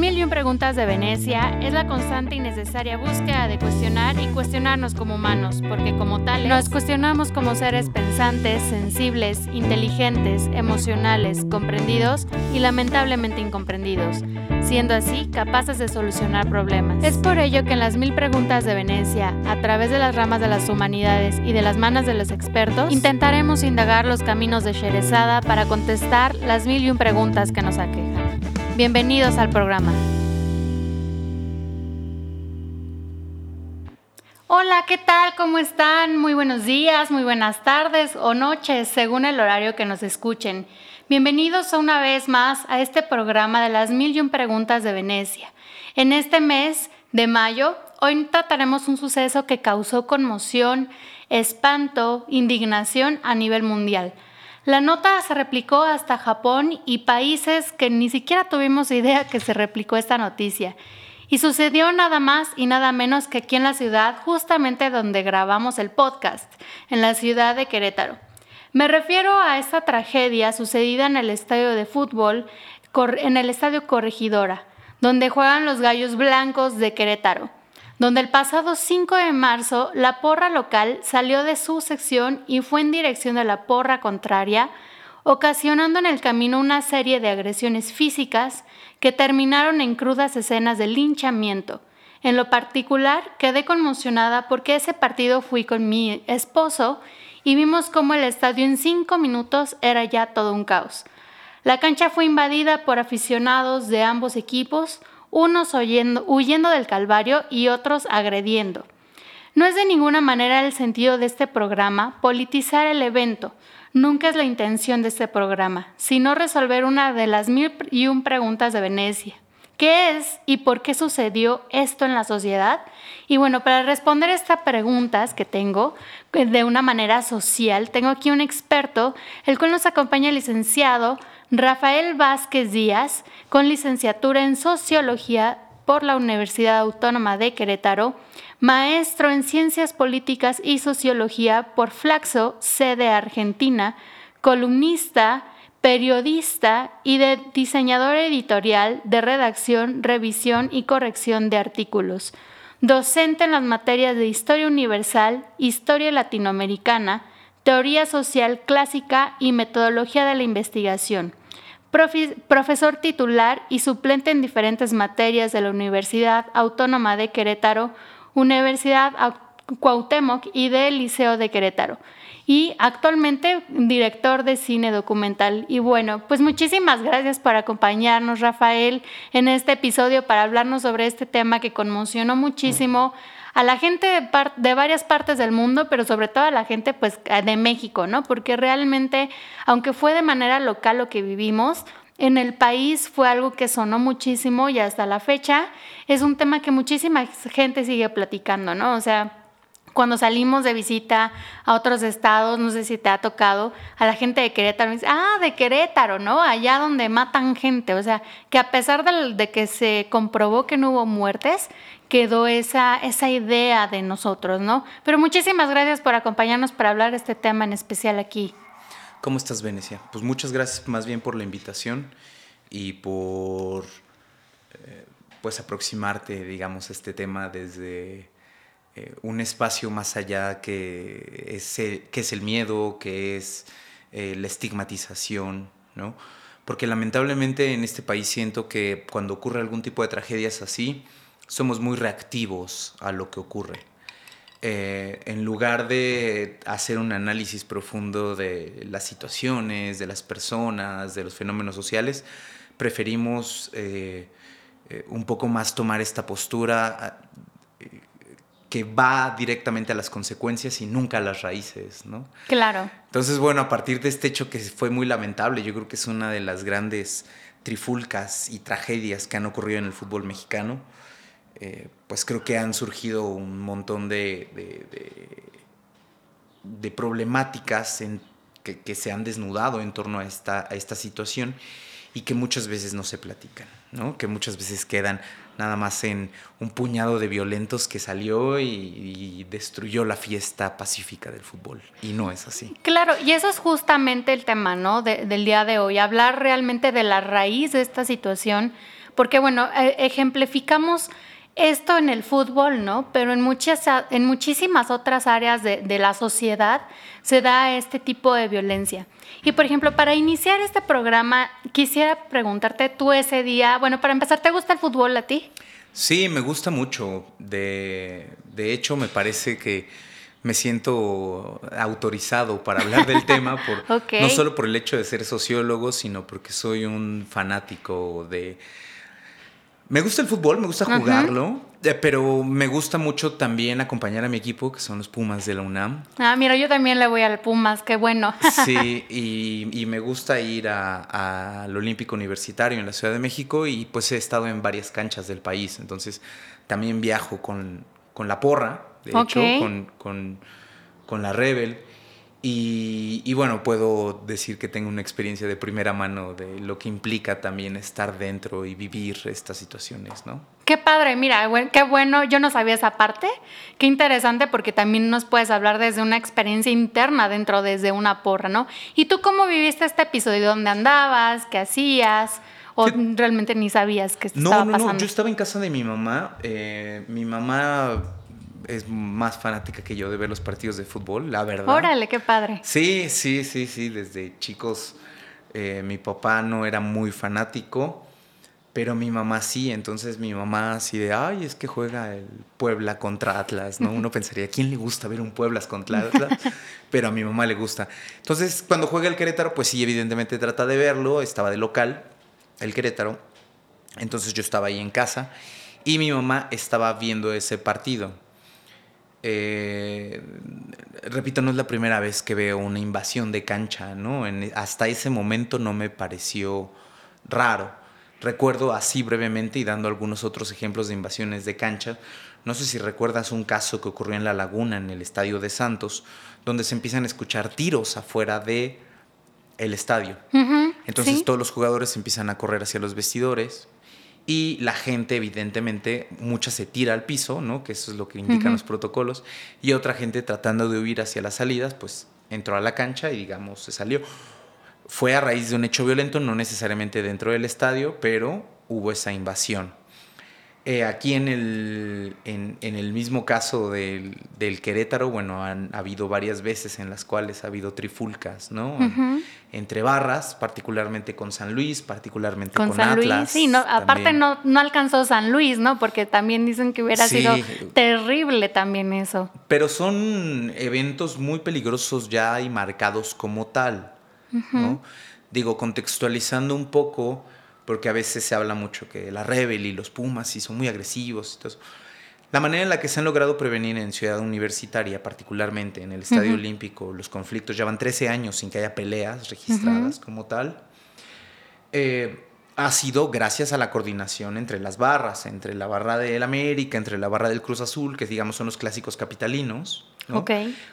mil y un preguntas de Venecia es la constante y necesaria búsqueda de cuestionar y cuestionarnos como humanos, porque como tales nos cuestionamos como seres pensantes, sensibles, inteligentes, emocionales, comprendidos y lamentablemente incomprendidos, siendo así capaces de solucionar problemas. Es por ello que en las mil preguntas de Venecia, a través de las ramas de las humanidades y de las manos de los expertos, intentaremos indagar los caminos de Sherezada para contestar las mil y un preguntas que nos aquejan. Bienvenidos al programa. Hola, ¿qué tal? ¿Cómo están? Muy buenos días, muy buenas tardes o noches, según el horario que nos escuchen. Bienvenidos una vez más a este programa de las mil preguntas de Venecia. En este mes de mayo, hoy trataremos un suceso que causó conmoción, espanto, indignación a nivel mundial la nota se replicó hasta Japón y países que ni siquiera tuvimos idea que se replicó esta noticia. Y sucedió nada más y nada menos que aquí en la ciudad, justamente donde grabamos el podcast, en la ciudad de Querétaro. Me refiero a esta tragedia sucedida en el estadio de fútbol, en el estadio Corregidora, donde juegan los gallos blancos de Querétaro donde el pasado 5 de marzo la porra local salió de su sección y fue en dirección de la porra contraria, ocasionando en el camino una serie de agresiones físicas que terminaron en crudas escenas de linchamiento. En lo particular, quedé conmocionada porque ese partido fui con mi esposo y vimos cómo el estadio en cinco minutos era ya todo un caos. La cancha fue invadida por aficionados de ambos equipos, unos huyendo del Calvario y otros agrediendo. No es de ninguna manera el sentido de este programa politizar el evento, nunca es la intención de este programa, sino resolver una de las mil y un preguntas de Venecia. ¿Qué es y por qué sucedió esto en la sociedad? Y bueno, para responder estas preguntas que tengo de una manera social, tengo aquí un experto, el cual nos acompaña el licenciado Rafael Vázquez Díaz, con licenciatura en Sociología por la Universidad Autónoma de Querétaro, maestro en Ciencias Políticas y Sociología por Flaxo, sede Argentina, columnista, periodista y diseñador editorial de redacción, revisión y corrección de artículos, docente en las materias de Historia Universal, Historia Latinoamericana, Teoría Social Clásica y Metodología de la Investigación profesor titular y suplente en diferentes materias de la Universidad Autónoma de Querétaro, Universidad Cuauhtémoc y del Liceo de Querétaro. Y actualmente director de cine documental. Y bueno, pues muchísimas gracias por acompañarnos, Rafael, en este episodio para hablarnos sobre este tema que conmocionó muchísimo a la gente de, varias partes del mundo, pero sobre todo a la gente pues de México, ¿no? Porque realmente, aunque fue de manera local lo que vivimos, en el país fue algo que sonó muchísimo y hasta la fecha es un tema que muchísima gente sigue platicando, ¿no? O sea, cuando salimos de visita a otros estados, no sé si te ha tocado, a la gente de Querétaro, dice, ah, de Querétaro, ¿no? Allá donde matan gente. O sea, que a pesar de, de, que se comprobó que no hubo muertes, quedó esa, esa idea de nosotros, ¿no? Pero muchísimas gracias por acompañarnos para hablar de este tema en especial aquí. ¿Cómo estás, Venecia? Pues muchas gracias más bien por la invitación y por eh, pues aproximarte, digamos, a este tema desde eh, un espacio más allá que es, que es el miedo, que es eh, la estigmatización, ¿no? Porque lamentablemente en este país siento que cuando ocurre algún tipo de tragedias así, somos muy reactivos a lo que ocurre. Eh, en lugar de hacer un análisis profundo de las situaciones, de las personas, de los fenómenos sociales, preferimos un poco más tomar esta postura que va directamente a las consecuencias y nunca a las raíces, ¿no? Claro. Entonces, bueno, a partir de este hecho que fue muy lamentable, yo creo que es una de las grandes trifulcas y tragedias que han ocurrido en el fútbol mexicano, eh, pues creo que han surgido un montón de, de, problemáticas que, se han desnudado en torno a esta, a esta situación y que muchas veces no se platican, ¿no? que muchas veces quedan nada más en un puñado de violentos que salió y, destruyó la fiesta pacífica del fútbol. Y no es así. Claro, y eso es justamente el tema ¿no? del día de hoy, hablar realmente de la raíz de esta situación porque bueno, e, ejemplificamos esto en el fútbol, ¿no? Pero en, muchas, en muchísimas otras áreas de, la sociedad se da este tipo de violencia. Y por ejemplo, para iniciar este programa, quisiera preguntarte tú ese día, bueno, para empezar, ¿te gusta el fútbol a ti? Sí, me gusta mucho. De, de hecho, me parece que me siento autorizado para hablar del tema, por, no solo por el hecho de ser sociólogo, sino porque soy un fanático de... Me gusta el fútbol, me gusta jugarlo, pero me gusta mucho también acompañar a mi equipo, que son los Pumas de la UNAM. Ah, mira, yo también le voy al Pumas, qué bueno. Sí, y, me gusta ir al Olímpico Universitario en la Ciudad de México y pues he estado en varias canchas del país, entonces también viajo con, con la porra de hecho, con, la Rebel. Y, bueno, puedo decir que tengo una experiencia de primera mano de lo que implica también estar dentro y vivir estas situaciones, ¿no? Qué padre, mira, qué bueno, yo no sabía esa parte, qué interesante porque también nos puedes hablar desde una experiencia interna dentro desde una porra, ¿no? ¿Y tú cómo viviste este episodio? ¿Dónde andabas? ¿Qué hacías? ¿O realmente ni sabías que no, estaba no, pasando? No, yo estaba en casa de mi mamá, eh, mi mamá es más fanática que yo de ver los partidos de fútbol, la verdad. Órale, qué padre. Sí, sí, sí, sí, desde chicos eh, mi papá no era muy fanático, pero mi mamá sí, entonces mi mamá así de, ay, es que juega el Puebla contra Atlas, ¿no? Uno pensaría, ¿quién le gusta ver un Puebla contra Atlas? Pero a mi mamá le gusta. Entonces, cuando juega el Querétaro, pues sí, evidentemente trata de verlo, estaba de local, el Querétaro, entonces yo estaba ahí en casa y mi mamá estaba viendo ese partido. Eh, repito, no es la primera vez que veo una invasión de cancha, ¿no? hasta ese momento no me pareció raro. Recuerdo así brevemente y dando algunos otros ejemplos de invasiones de cancha. No sé si recuerdas un caso que ocurrió en La Laguna, en el estadio de Santos, donde se empiezan a escuchar tiros afuera de el estadio. Entonces todos los jugadores empiezan a correr hacia los vestidores, y la gente, evidentemente, mucha se tira al piso, ¿no? Que eso es lo que indican los protocolos. Y otra gente tratando de huir hacia las salidas, pues entró a la cancha y, digamos, se salió. Fue a raíz de un hecho violento, no necesariamente dentro del estadio, pero hubo esa invasión. Eh, aquí en el, en, el mismo caso del, Querétaro, bueno, han habido varias veces en las cuales ha habido trifulcas, ¿no? Entre barras, particularmente con San Luis, particularmente con, San Luis, sí, no, aparte no, no alcanzó San Luis, ¿no? Porque también dicen que hubiera sido terrible también eso. Pero son eventos muy peligrosos ya y marcados como tal, ¿no? Digo, contextualizando un poco porque a veces se habla mucho que la Rebel y los Pumas sí son muy agresivos y todo La manera en la que se han logrado prevenir en Ciudad Universitaria, particularmente en el Estadio Olímpico, los conflictos, ya van 13 años sin que haya peleas registradas como tal, eh, ha sido gracias a la coordinación entre las barras, entre la barra del América, entre la barra del Cruz Azul, que digamos son los clásicos capitalinos,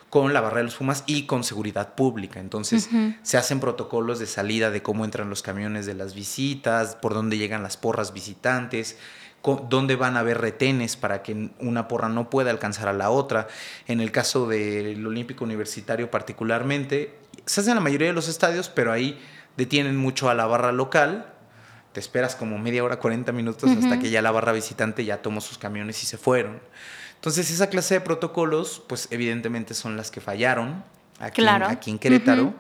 con la barra de los Pumas y con seguridad pública. Entonces se hacen protocolos de salida de cómo entran los camiones de las visitas, por dónde llegan las porras visitantes, dónde van a haber retenes para que una porra no pueda alcanzar a la otra. En el caso del Olímpico Universitario particularmente, se hace en la mayoría de los estadios, pero ahí detienen mucho a la barra local. Te esperas como media hora, 40 minutos hasta que ya la barra visitante ya tomó sus camiones y se fueron. Entonces, esa clase de protocolos, pues evidentemente son las que fallaron aquí, en, aquí en Querétaro.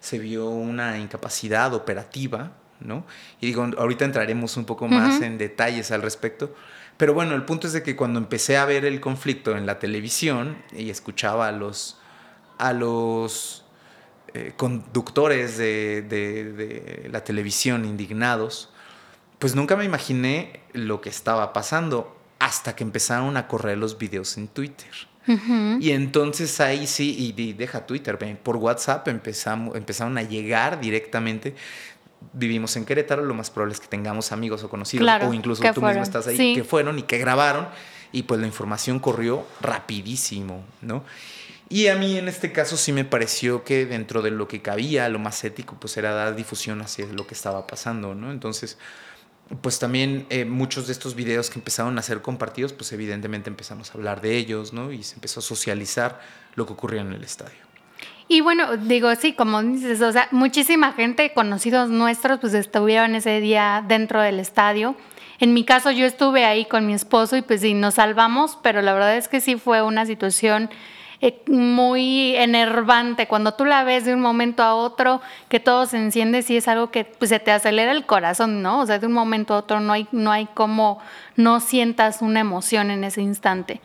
Se vio una incapacidad operativa, ¿no? Y digo, ahorita entraremos un poco más en detalles al respecto. Pero bueno, el punto es de que cuando empecé a ver el conflicto en la televisión y escuchaba a los, a los eh, conductores de, de, la televisión indignados, pues nunca me imaginé lo que estaba pasando hasta que empezaron a correr los videos en Twitter. Y entonces ahí sí, y, deja Twitter, por WhatsApp empezamos, empezaron a llegar directamente. Vivimos en Querétaro, lo más probable es que tengamos amigos o conocidos, o incluso tú mismo estás ahí, que fueron y que grabaron, y pues la información corrió rapidísimo, ¿no? Y a mí en este caso sí me pareció que dentro de lo que cabía, lo más ético, pues era dar difusión hacia lo que estaba pasando, ¿no? Entonces, pues también eh, muchos de estos videos que empezaron a ser compartidos, pues evidentemente empezamos a hablar de ellos, ¿no? Y se empezó a socializar lo que ocurría en el estadio. Y bueno, digo, sí, como dices, o sea, muchísima gente, conocidos nuestros, pues estuvieron ese día dentro del estadio. En mi caso yo estuve ahí con mi esposo y pues sí, nos salvamos, pero la verdad es que sí fue una situación eh, muy enervante. Cuando tú la ves de un momento a otro, que todo se enciende, sí es algo que pues, se te acelera el corazón, ¿no? O sea, de un momento a otro no hay, no hay como no sientas una emoción en ese instante.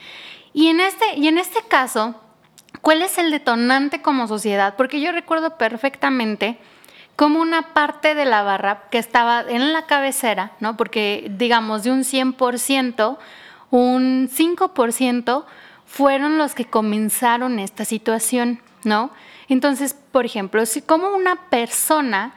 Y en este, y en este caso, ¿cuál es el detonante como sociedad? Porque yo recuerdo perfectamente como una parte de la barra que estaba en la cabecera, ¿no? Porque digamos de un 100%, un 5% fueron los que comenzaron esta situación, ¿no? Entonces, por ejemplo, si como una persona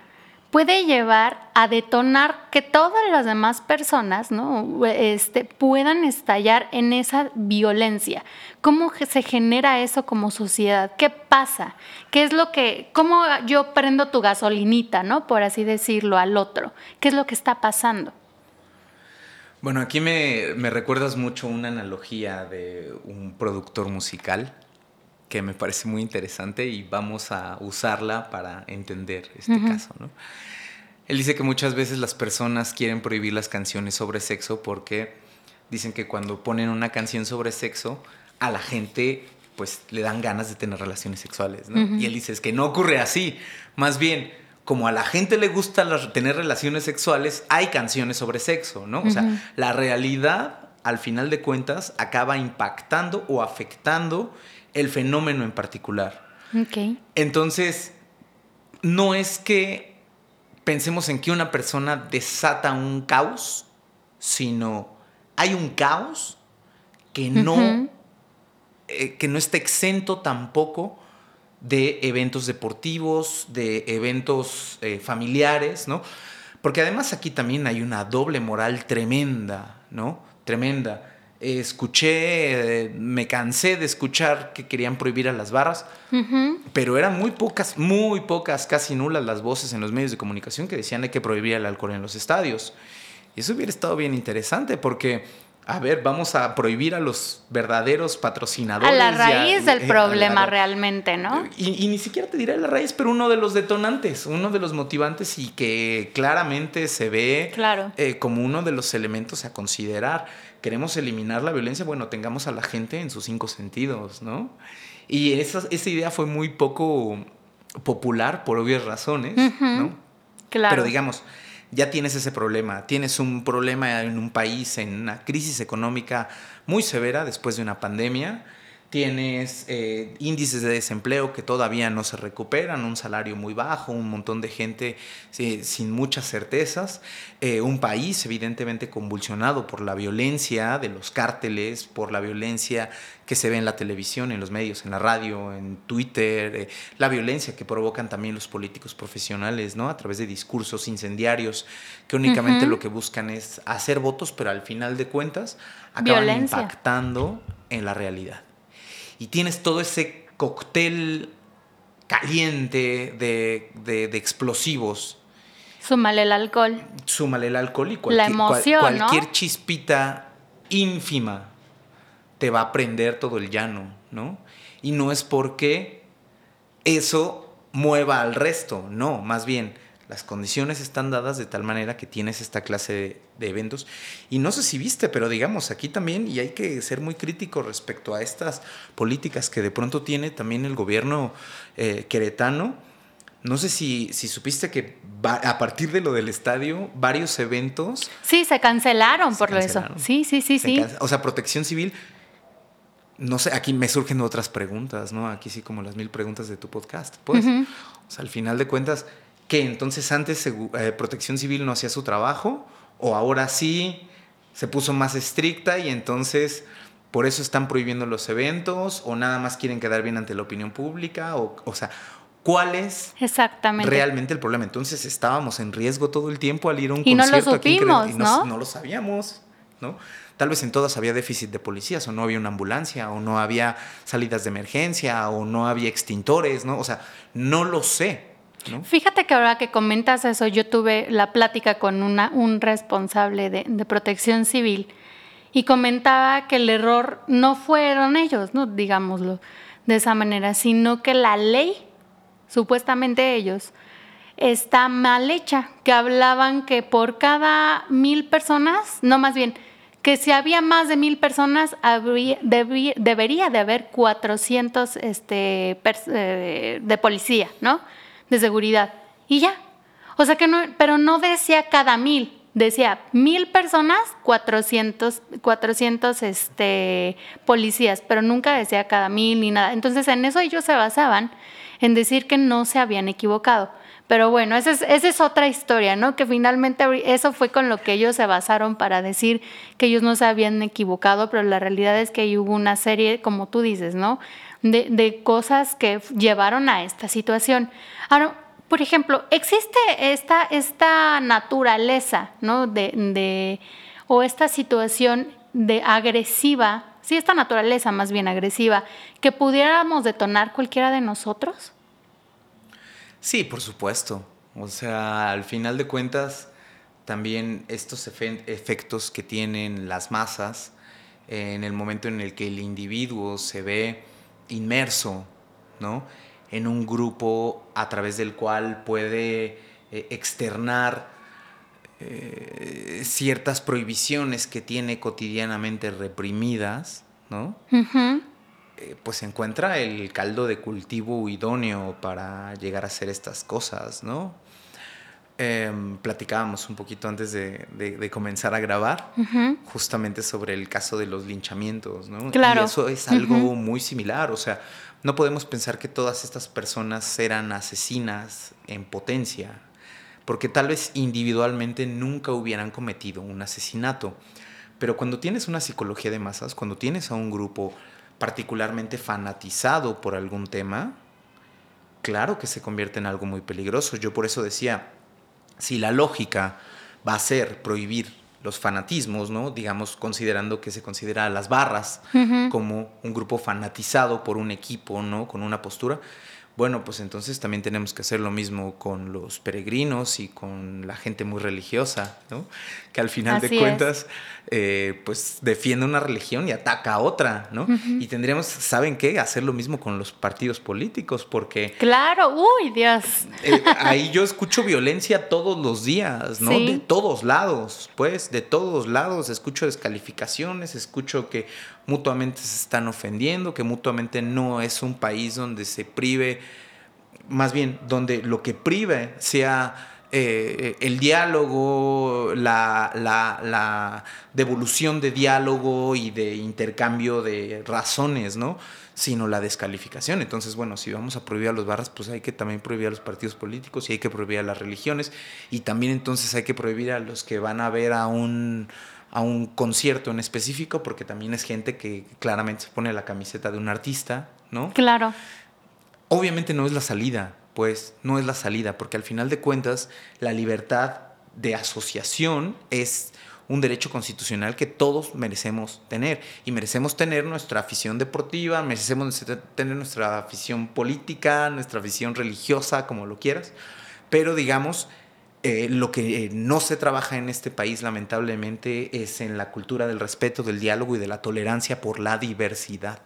puede llevar a detonar que todas las demás personas ¿no? este, puedan estallar en esa violencia. ¿Cómo se genera eso como sociedad? ¿Qué pasa? ¿Qué es lo que, cómo yo prendo tu gasolinita, ¿no? por así decirlo, al otro? ¿Qué es lo que está pasando? Bueno, aquí me, recuerdas mucho una analogía de un productor musical que me parece muy interesante y vamos a usarla para entender este caso, ¿no? Él dice que muchas veces las personas quieren prohibir las canciones sobre sexo porque dicen que cuando ponen una canción sobre sexo, a la gente pues le dan ganas de tener relaciones sexuales, ¿no? Y él dice, es que no ocurre así, más bien como a la gente le gusta tener relaciones sexuales, hay canciones sobre sexo, ¿no? O sea, la realidad, al final de cuentas, acaba impactando o afectando el fenómeno en particular. Okay. Entonces, no es que pensemos en que una persona desata un caos, sino hay un caos que no, eh, que no está exento tampoco de eventos deportivos, de eventos eh, familiares, ¿no? Porque además aquí también hay una doble moral tremenda, ¿no? Tremenda. escuché, eh, me cansé de escuchar que querían prohibir a las barras, pero eran muy pocas, muy pocas, casi nulas las voces en los medios de comunicación que decían que prohibir el alcohol en los estadios. Y eso hubiera estado bien interesante porque a ver, vamos a prohibir a los verdaderos patrocinadores. A la raíz del problema realmente, ¿no? Y, ni siquiera te diré la raíz, pero uno de los detonantes, uno de los motivantes y que claramente se ve eh, como uno de los elementos a considerar. Queremos eliminar la violencia, bueno, tengamos a la gente en sus cinco sentidos, ¿no? Y esa, esa idea fue muy poco popular por obvias razones, ¿no? Claro. Pero digamos, ya tienes ese problema. Tienes un problema en un país, en una crisis económica muy severa después de una pandemia tienes eh, índices de desempleo que todavía no se recuperan, un salario muy bajo, un montón de gente sin muchas certezas, eh, un país evidentemente convulsionado por la violencia de los cárteles, por la violencia que se ve en la televisión, en los medios, en la radio, en Twitter, eh, la violencia que provocan también los políticos profesionales, ¿no? A través de discursos incendiarios que únicamente lo que buscan es hacer votos, pero al final de cuentas acaban impactando en la realidad y tienes todo ese cóctel caliente de, explosivos. Súmale el alcohol. Súmale el alcohol y cualquier, cualquier chispita ínfima te va a prender todo el llano, ¿no? Y no es porque eso mueva al resto, no, más bien las condiciones están dadas de tal manera que tienes esta clase de, eventos. Y no sé si viste, pero digamos, aquí también, y hay que ser muy crítico respecto a estas políticas que de pronto tiene también el gobierno eh, queretano. No sé si, si supiste que a partir de lo del estadio, varios eventos... Sí, se cancelaron por eso. Sí, sí, sí, sí. O sea, protección civil no sé, aquí me surgen otras preguntas, ¿no? Aquí sí como las mil preguntas de tu podcast. Pues, o sea, al final de cuentas, que entonces antes eh, Protección Civil no hacía su trabajo o ahora sí se puso más estricta y entonces por eso están prohibiendo los eventos o nada más quieren quedar bien ante la opinión pública o, o sea, ¿cuál es Exactamente. realmente el problema? Entonces estábamos en riesgo todo el tiempo al ir a un y concierto no lo supimos, y no, no lo sabíamos, ¿no? Tal vez en todas había déficit de policías, o no había una ambulancia, o no había salidas de emergencia, o no había extintores, ¿no? O sea, no lo sé. Fíjate que ahora que comentas eso, yo tuve la plática con una, un responsable de, protección civil y comentaba que el error no fueron ellos, ¿no? digámoslo de esa manera, sino que la ley, supuestamente ellos, está mal hecha, que hablaban que por cada mil personas, no más bien, que si había más de mil personas, debería de haber 400 este, eh, de policía, ¿no? De seguridad. Y ya. O sea que no, pero no decía cada mil, decía mil personas, 400, 400 este, policías, pero nunca decía cada mil ni nada. Entonces en eso ellos se basaban en decir que no se habían equivocado. Pero bueno, esa es, esa es otra historia, ¿no? Que finalmente eso fue con lo que ellos se basaron para decir que ellos no se habían equivocado, pero la realidad es que hubo una serie, como tú dices, ¿no? De, de cosas que llevaron a esta situación. Ahora, por ejemplo, existe esta, esta naturaleza, ¿no? De, de, o esta situación de agresiva, sí, esta naturaleza más bien agresiva, que pudiéramos detonar cualquiera de nosotros. Sí, por supuesto. O sea, al final de cuentas, también estos efectos que tienen las masas en el momento en el que el individuo se ve inmerso, ¿no? En un grupo a través del cual puede eh, externar eh, ciertas prohibiciones que tiene cotidianamente reprimidas, ¿no? Eh, pues encuentra el caldo de cultivo idóneo para llegar a hacer estas cosas, ¿no? Em, platicábamos un poquito antes de, comenzar a grabar, justamente sobre el caso de los linchamientos, ¿no? Claro. Y eso es algo muy similar, o sea, no podemos pensar que todas estas personas eran asesinas en potencia, porque tal vez individualmente nunca hubieran cometido un asesinato. Pero cuando tienes una psicología de masas, cuando tienes a un grupo particularmente fanatizado por algún tema, claro que se convierte en algo muy peligroso. Yo por eso decía, si la lógica va a ser prohibir los fanatismos, ¿no? Digamos, considerando que se considera a las barras como un grupo fanatizado por un equipo, ¿no? Con una postura, bueno, pues entonces también tenemos que hacer lo mismo con los peregrinos y con la gente muy religiosa, ¿no? Que al final de cuentas, eh, pues defiende una religión y ataca a otra, ¿no? Y tendríamos, ¿saben qué? Hacer lo mismo con los partidos políticos, porque... Claro, uy, Dios. Eh, ahí yo escucho violencia todos los días, ¿no? De todos lados, pues, de todos lados. Escucho descalificaciones, escucho que mutuamente se están ofendiendo, que mutuamente no es un país donde se prive, más bien donde lo que prive sea eh, el diálogo, la, la, devolución de diálogo y de intercambio de razones, ¿no? Sino la descalificación. Entonces, bueno, si vamos a prohibir a los barras, pues hay que también prohibir a los partidos políticos y hay que prohibir a las religiones y también entonces hay que prohibir a los que van a ver a un a un concierto en específico, porque también es gente que claramente se pone la camiseta de un artista, ¿no? Claro. Obviamente no es la salida, pues no es la salida, porque al final de cuentas la libertad de asociación es un derecho constitucional que todos merecemos tener. Y merecemos tener nuestra afición deportiva, merecemos tener nuestra afición política, nuestra afición religiosa, como lo quieras. Pero digamos, eh, lo que eh, no se trabaja en este país, lamentablemente, es en la cultura del respeto, del diálogo y de la tolerancia por la diversidad.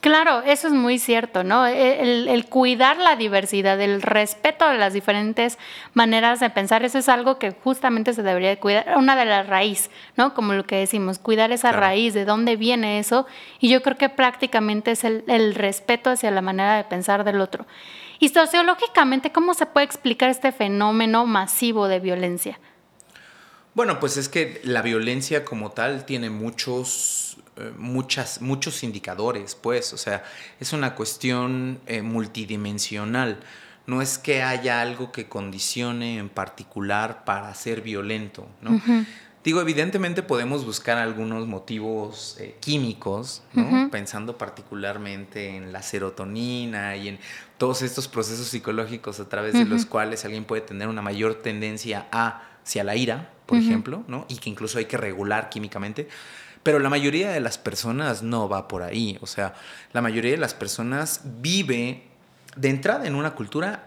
Claro, eso es muy cierto, ¿no? E, el, cuidar la diversidad, el respeto a las diferentes maneras de pensar, eso es algo que justamente se debería de cuidar, una de las raíces, ¿no? Como lo que decimos, cuidar esa raíz, de dónde viene eso, y yo creo que prácticamente es el, el respeto hacia la manera de pensar del otro. Y sociológicamente, ¿cómo se puede explicar este fenómeno masivo de violencia? Bueno, pues es que la violencia como tal tiene muchos, eh, muchas, muchos indicadores, pues, o sea, es una cuestión eh, multidimensional. No es que haya algo que condicione en particular para ser violento, ¿no? Digo, evidentemente podemos buscar algunos motivos eh, químicos, pensando particularmente en la serotonina y en todos estos procesos psicológicos a través de los cuales alguien puede tener una mayor tendencia hacia la ira, por ejemplo, ¿no? y que incluso hay que regular químicamente. Pero la mayoría de las personas no va por ahí. O sea, la mayoría de las personas vive de entrada en una cultura,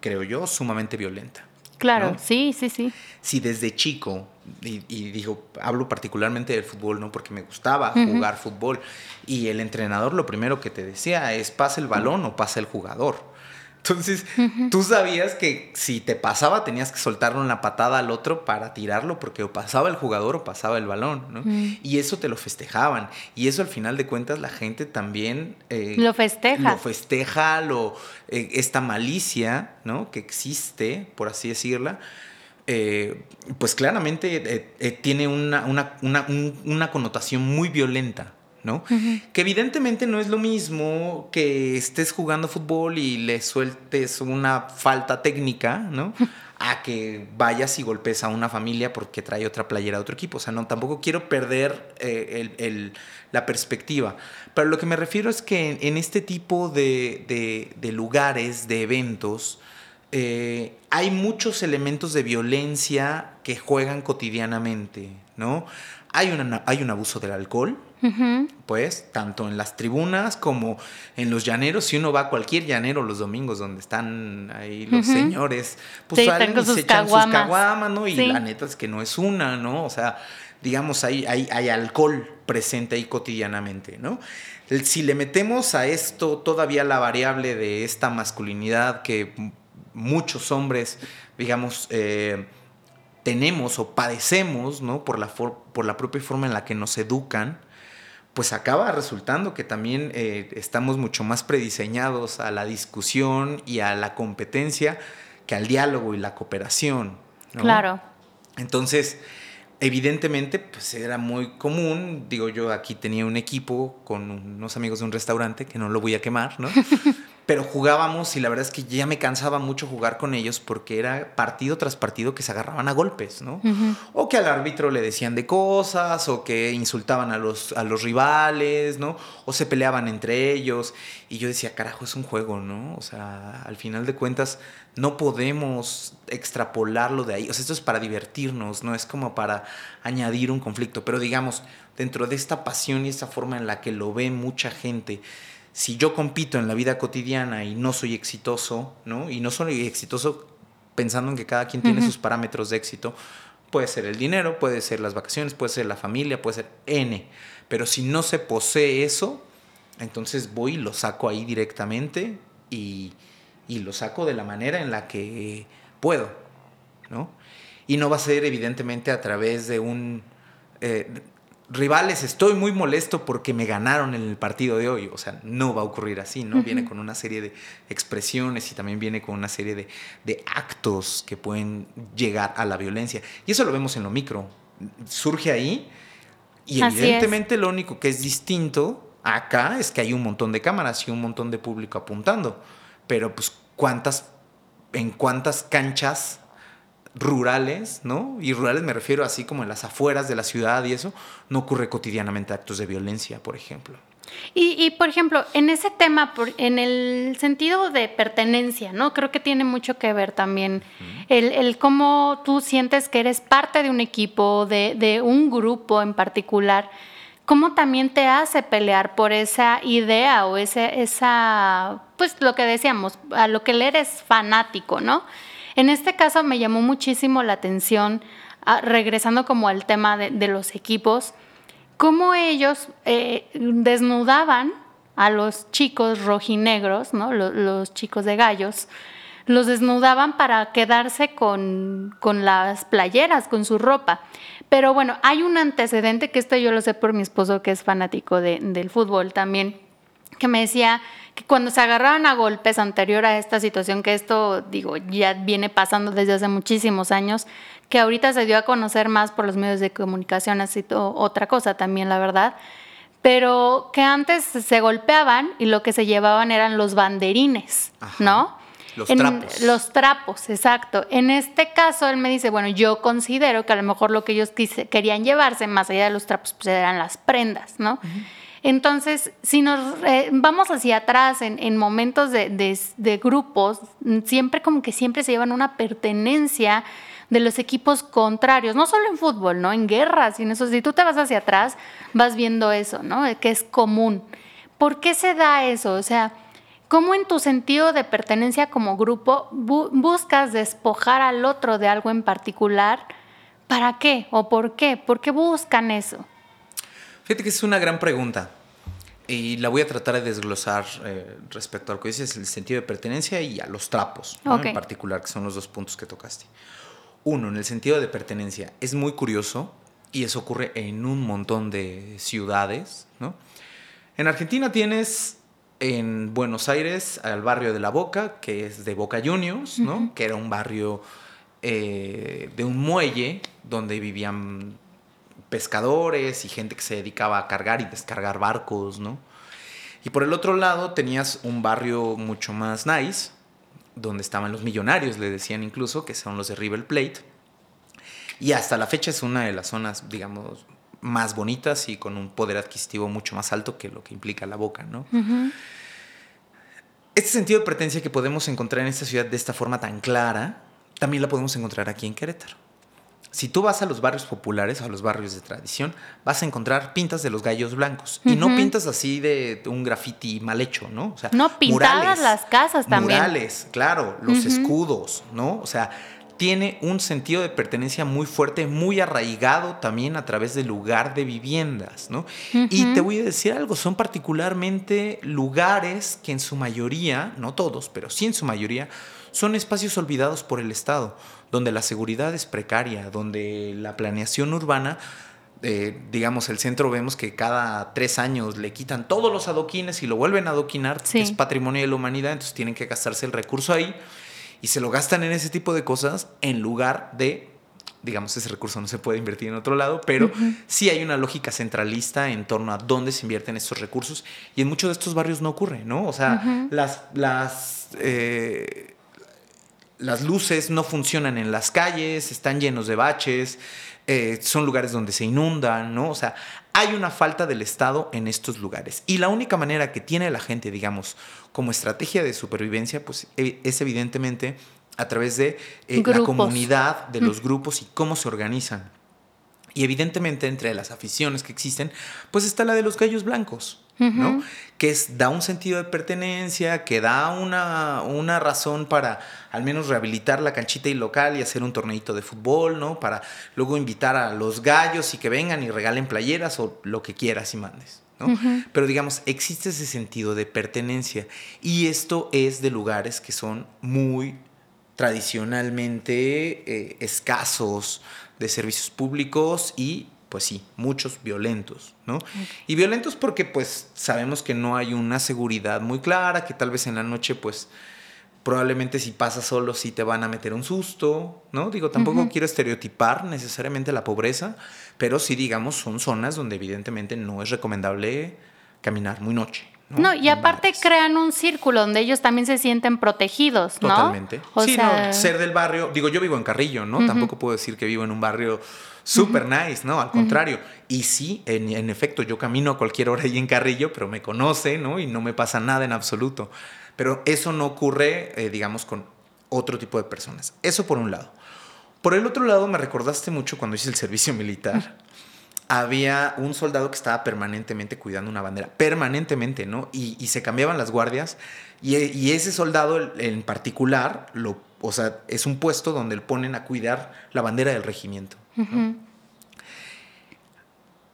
creo yo, sumamente violenta. Claro, sí, sí, sí. Si desde chico, y, digo, hablo particularmente del fútbol, ¿no? Porque me gustaba jugar fútbol. Y el entrenador lo primero que te decía es, pasa el balón o pasa el jugador. Entonces, tú sabías que si te pasaba tenías que soltarle una patada al otro para tirarlo porque o pasaba el jugador o pasaba el balón, ¿no? Y eso te lo festejaban. Y eso al final de cuentas la gente también... Eh, lo festeja. Lo festeja, lo, eh, esta malicia, ¿no? Que existe, por así decirla. Eh, pues claramente tiene una, una connotación muy violenta, ¿no? Que evidentemente no es lo mismo que estés jugando fútbol y le sueltes una falta técnica, ¿no? a que vayas y golpes a una familia porque trae otra playera a otro equipo. O sea, no, tampoco quiero perder eh, la perspectiva. Pero lo que me refiero es que en, este tipo de, lugares, de eventos, eh, hay muchos elementos de violencia que juegan cotidianamente, ¿no? Hay, hay un abuso del alcohol, pues, tanto en las tribunas como en los llaneros. Si uno va a cualquier llanero los domingos donde están ahí los señores, pues salen y se echan sus caguamas, ¿no? Y la neta es que no es una, ¿no? O sea, digamos, hay, hay, hay alcohol presente ahí cotidianamente, ¿no? Si le metemos a esto todavía la variable de esta masculinidad que muchos hombres, digamos, eh, tenemos o padecemos, ¿no? Por la, por la propia forma en la que nos educan, pues acaba resultando que también eh, estamos mucho más prediseñados a la discusión y a la competencia que al diálogo y la cooperación. Claro. Entonces, evidentemente, pues era muy común, digo yo aquí tenía un equipo con unos amigos de un restaurante, que no lo voy a quemar, ¿no? pero jugábamos y la verdad es que ya me cansaba mucho jugar con ellos porque era partido tras partido que se agarraban a golpes, ¿no? O que al árbitro le decían de cosas, o que insultaban a los, a los rivales, ¿no? O se peleaban entre ellos. Y yo decía, carajo, es un juego, ¿no? O sea, al final de cuentas no podemos extrapolarlo de ahí. O sea, esto es para divertirnos, no es como para añadir un conflicto. Pero digamos, dentro de esta pasión y esta forma en la que lo ve mucha gente, si yo compito en la vida cotidiana y no soy exitoso, ¿no? Y no soy exitoso pensando en que cada quien tiene sus parámetros de éxito, puede ser el dinero, puede ser las vacaciones, puede ser la familia, puede ser N. Pero si no se posee eso, entonces voy y lo saco ahí directamente y, lo saco de la manera en la que puedo, ¿no? Y no va a ser evidentemente a través de un... Eh, rivales, estoy muy molesto porque me ganaron en el partido de hoy. O sea, no va a ocurrir así, ¿no? Viene con una serie de expresiones y también viene con una serie de, actos que pueden llegar a la violencia. Y eso lo vemos en lo micro. Surge ahí y evidentemente lo único que es distinto acá es que hay un montón de cámaras y un montón de público apuntando. Pero pues cuántas, en cuántas canchas rurales, ¿no? Y rurales me refiero así como en las afueras de la ciudad y eso, no ocurre cotidianamente actos de violencia, por ejemplo. Y, por ejemplo, en ese tema, en el sentido de pertenencia, ¿no? Creo que tiene mucho que ver también el, cómo tú sientes que eres parte de un equipo, de, un grupo en particular, cómo también te hace pelear por esa idea o ese, esa, pues lo que decíamos, a lo que le eres fanático, ¿no? En este caso me llamó muchísimo la atención, ah, regresando como al tema de, los equipos, cómo ellos eh, desnudaban a los chicos rojinegros, ¿no? los, chicos de gallos, los desnudaban para quedarse con, las playeras, con su ropa. Pero bueno, hay un antecedente, que esto yo lo sé por mi esposo, que es fanático del fútbol también, que me decía que cuando se agarraban a golpes anterior a esta situación, que esto, digo, ya viene pasando desde hace muchísimos años, que ahorita se dio a conocer más por los medios de comunicación, así otra cosa también, la verdad, pero que antes se golpeaban y lo que se llevaban eran los banderines, ¿no? Los trapos. Los trapos, exacto. En este caso, él me dice, bueno, yo considero que a lo mejor lo que ellos querían llevarse, más allá de los trapos, pues eran las prendas, ¿no? Entonces, si nos eh, vamos hacia atrás en, momentos de, grupos, siempre como que siempre se llevan una pertenencia de los equipos contrarios, no solo en fútbol, ¿no? En guerras y en eso. Si tú te vas hacia atrás, vas viendo eso, ¿no? Que es común. ¿Por qué se da eso? O sea, ¿cómo en tu sentido de pertenencia como grupo buscas despojar al otro de algo en particular? ¿Para qué? ¿O por qué? ¿Por qué buscan eso? Fíjate que es una gran pregunta. y la voy a tratar de desglosar eh, respecto a lo que dices, el sentido de pertenencia y a los trapos, en particular, que son los dos puntos que tocaste. Uno, en el sentido de pertenencia, es muy curioso y eso ocurre en un montón de ciudades. ¿no? En Argentina tienes en Buenos Aires al barrio de La Boca, que es de Boca Juniors, ¿no? que era un barrio eh, de un muelle donde vivían pescadores y gente que se dedicaba a cargar y descargar barcos, ¿no? Y por el otro lado tenías un barrio mucho más nice, donde estaban los millonarios, le decían incluso, que son los de River Plate. Y hasta la fecha es una de las zonas, digamos, más bonitas y con un poder adquisitivo mucho más alto que lo que implica la boca, ¿no? Este sentido de pertenencia que podemos encontrar en esta ciudad de esta forma tan clara, también la podemos encontrar aquí en Querétaro. Si tú vas a los barrios populares, a los barrios de tradición, vas a encontrar pintas de los gallos blancos. Y no pintas así de un graffiti mal hecho, ¿no? O sea, no pintadas las casas también. Murales, claro, los escudos, ¿no? O sea, tiene un sentido de pertenencia muy fuerte, muy arraigado también a través del lugar de viviendas, ¿no? Y te voy a decir algo, son particularmente lugares que en su mayoría, no todos, pero sí en su mayoría, son espacios olvidados por el Estado, donde la seguridad es precaria, donde la planeación urbana eh, digamos, el centro vemos que cada tres años le quitan todos los adoquines y lo vuelven a adoquinar, es patrimonio de la humanidad, entonces tienen que gastarse el recurso ahí y se lo gastan en ese tipo de cosas en lugar de, digamos, ese recurso no se puede invertir en otro lado, pero sí hay una lógica centralista en torno a dónde se invierten estos recursos y en muchos de estos barrios no ocurre, ¿no? O sea, las... las eh, las luces no funcionan en las calles, están llenos de baches, eh, son lugares donde se inundan, ¿no? O sea, hay una falta del Estado en estos lugares. Y la única manera que tiene la gente, digamos, como estrategia de supervivencia, pues e, es evidentemente a través de eh, la comunidad, de los grupos y cómo se organizan. Y evidentemente entre las aficiones que existen, pues está la de los gallos blancos. ¿No? Que es, da un sentido de pertenencia, que da una, una, razón para al menos rehabilitar la canchita y local y hacer un torneito de fútbol, ¿no? Para luego invitar a los gallos y que vengan y regalen playeras o lo que quieras y mandes. ¿no? Pero digamos, existe ese sentido de pertenencia y esto es de lugares que son muy tradicionalmente eh, escasos de servicios públicos y pues sí, muchos violentos, ¿no? Y violentos porque pues sabemos que no hay una seguridad muy clara, que tal vez en la noche pues probablemente si pasas solo sí te van a meter un susto, ¿no? Digo, tampoco quiero estereotipar necesariamente la pobreza, pero sí digamos son zonas donde evidentemente no es recomendable caminar muy noche. No, y aparte crean un círculo donde ellos también se sienten protegidos, ¿no? Totalmente. sí, no, ser del barrio, digo, yo vivo en Carrillo, ¿no? Tampoco puedo decir que vivo en un barrio súper nice, ¿no? Al contrario. Y sí, en, efecto, yo camino a cualquier hora ahí en Carrillo, pero me conoce, ¿no? Y no me pasa nada en absoluto. Pero eso no ocurre, eh, digamos, con otro tipo de personas. Eso por un lado. Por el otro lado, me recordaste mucho cuando hice el servicio miliar había un soldado que estaba permanentemente cuidando una bandera, permanentemente, ¿no? Y, se cambiaban las guardias y, ese soldado en particular, lo, o sea, es un puesto donde le ponen a cuidar la bandera del regimiento.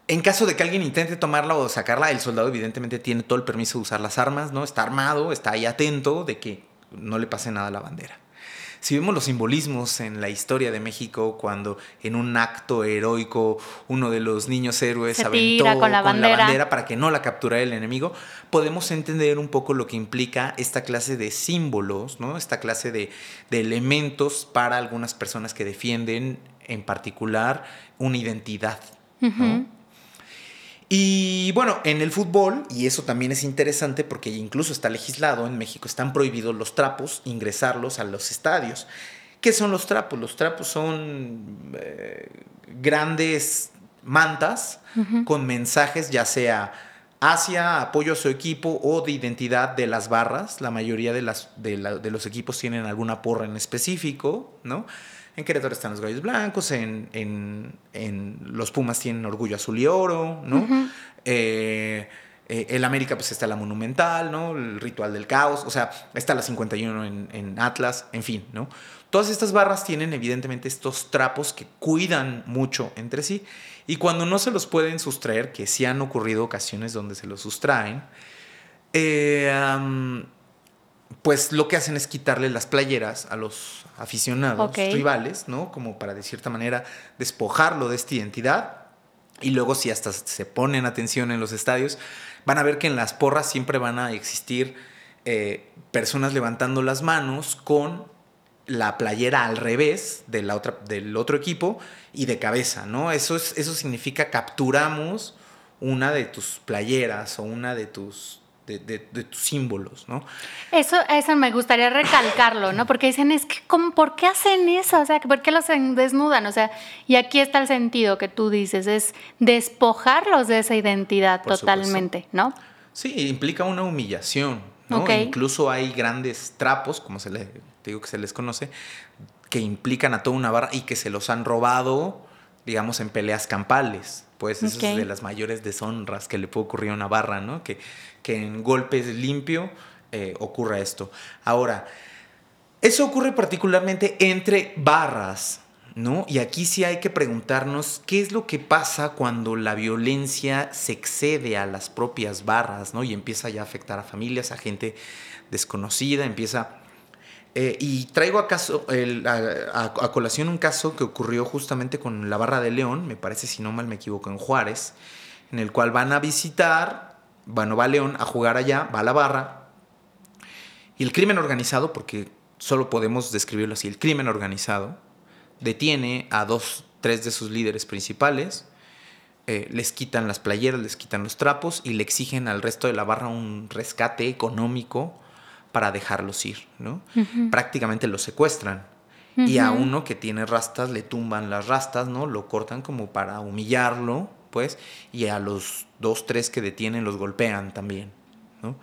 En caso de que alguien intente tomarla o sacarla, el soldado evidentemente tiene todo el permiso de usar las armas, ¿no? Está armado, está ahí atento de que no le pase nada a la bandera. Si vemos los simbolismos en la historia de México, cuando en un acto heroico uno de los niños héroes aventó con, la, bandera. para que no la capturara el enemigo, podemos entender un poco lo que implica esta clase de símbolos, ¿no? esta clase de, elementos para algunas personas que defienden en particular una identidad. Y bueno, en el fútbol, y eso también es interesante porque incluso está legislado, en México están prohibidos los trapos, ingresarlos a los estadios. ¿Qué son los trapos? Los trapos son eh, grandes mantas con mensajes ya sea hacia apoyo a su equipo o de identidad de las barras. La mayoría de, las, de, los equipos tienen alguna porra en específico, ¿no? En Querétaro están los gallos blancos, en, en, los Pumas tienen orgullo azul y oro, ¿no? Eh, eh, el América pues está la Monumental, ¿no? El Ritual del Caos, o sea, está la 51 en, en Atlas, en fin, ¿no? todas estas barras tienen evidentemente estos trapos que cuidan mucho entre sí. Y cuando no se los pueden sustraer, que sí han ocurrido ocasiones donde se los sustraen, eh, pues lo que hacen es quitarle las playeras a los aficionados rivales, ¿no? Como para de cierta manera despojarlo de esta identidad. Y luego si hasta se ponen atención en los estadios, van a ver que en las porras siempre van a existir eh, personas levantando las manos con la playera al revés de la otra, del otro equipo y de cabeza, ¿no? Eso, es, eso significa capturamos una de tus playeras o una de tus, de, tus símbolos, ¿no? Eso, eso me gustaría recalcarlo, ¿no? Porque dicen, es que, ¿cómo, ¿por qué hacen eso? O sea, ¿por qué los desnudan? O sea, y aquí está el sentido que tú dices, es despojarlos de esa identidad totalmente, ¿no? Sí, implica una humillación, ¿no? Incluso hay grandes trapos, como se le digo que se les conoce, que implican a toda una barra y que se los han robado, digamos, en peleas campales. Pues eso es de las mayores deshonras que le puede ocurrir a una barra, ¿no? Que, que en golpes limpio eh, ocurra esto. Ahora, eso ocurre particularmente entre barras, ¿no? Y aquí sí hay que preguntarnos qué es lo que pasa cuando la violencia se excede a las propias barras, ¿no? Y empieza ya a afectar a familias, a gente desconocida, empieza eh, y traigo acaso a, colación un caso que ocurrió justamente con la Barra de León, me parece si no mal me equivoco, en Juárez, en el cual van a visitar, bueno, va León a jugar allá, va a la barra, y el crimen organizado, porque solo podemos describirlo así, el crimen organizado, detiene a dos, tres de sus líderes principales, eh, les quitan las playeras, les quitan los trapos y le exigen al resto de la barra un rescate económico para dejarlos ir, ¿no? Prácticamente los secuestran. Y a uno que tiene rastas le tumban las rastas, ¿no? Lo cortan como para humillarlo, y a los dos, tres que detienen los golpean también, ¿no?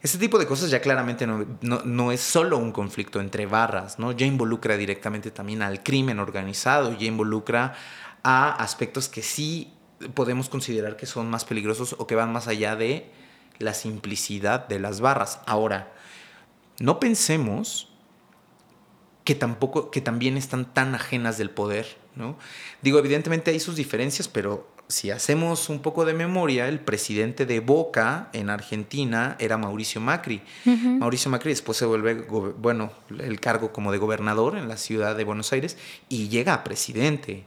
Este tipo de cosas ya claramente no, no, es solo un conflicto entre barras, ¿no? Ya involucra directamente también al crimen organizado, ya involucra a aspectos que sí podemos considerar que son más peligrosos o que van más allá de la simplicidad de las barras. Ahora, no pensemos que tampoco, que también están tan ajenas del poder, ¿no? Digo, evidentemente hay sus diferencias, pero si hacemos un poco de memoria, el presidente de Boca en Argentina era Mauricio Macri. Mauricio Macri después se vuelve, bueno, el cargo como de gobernador en la ciudad de Buenos Aires y llega a presidente.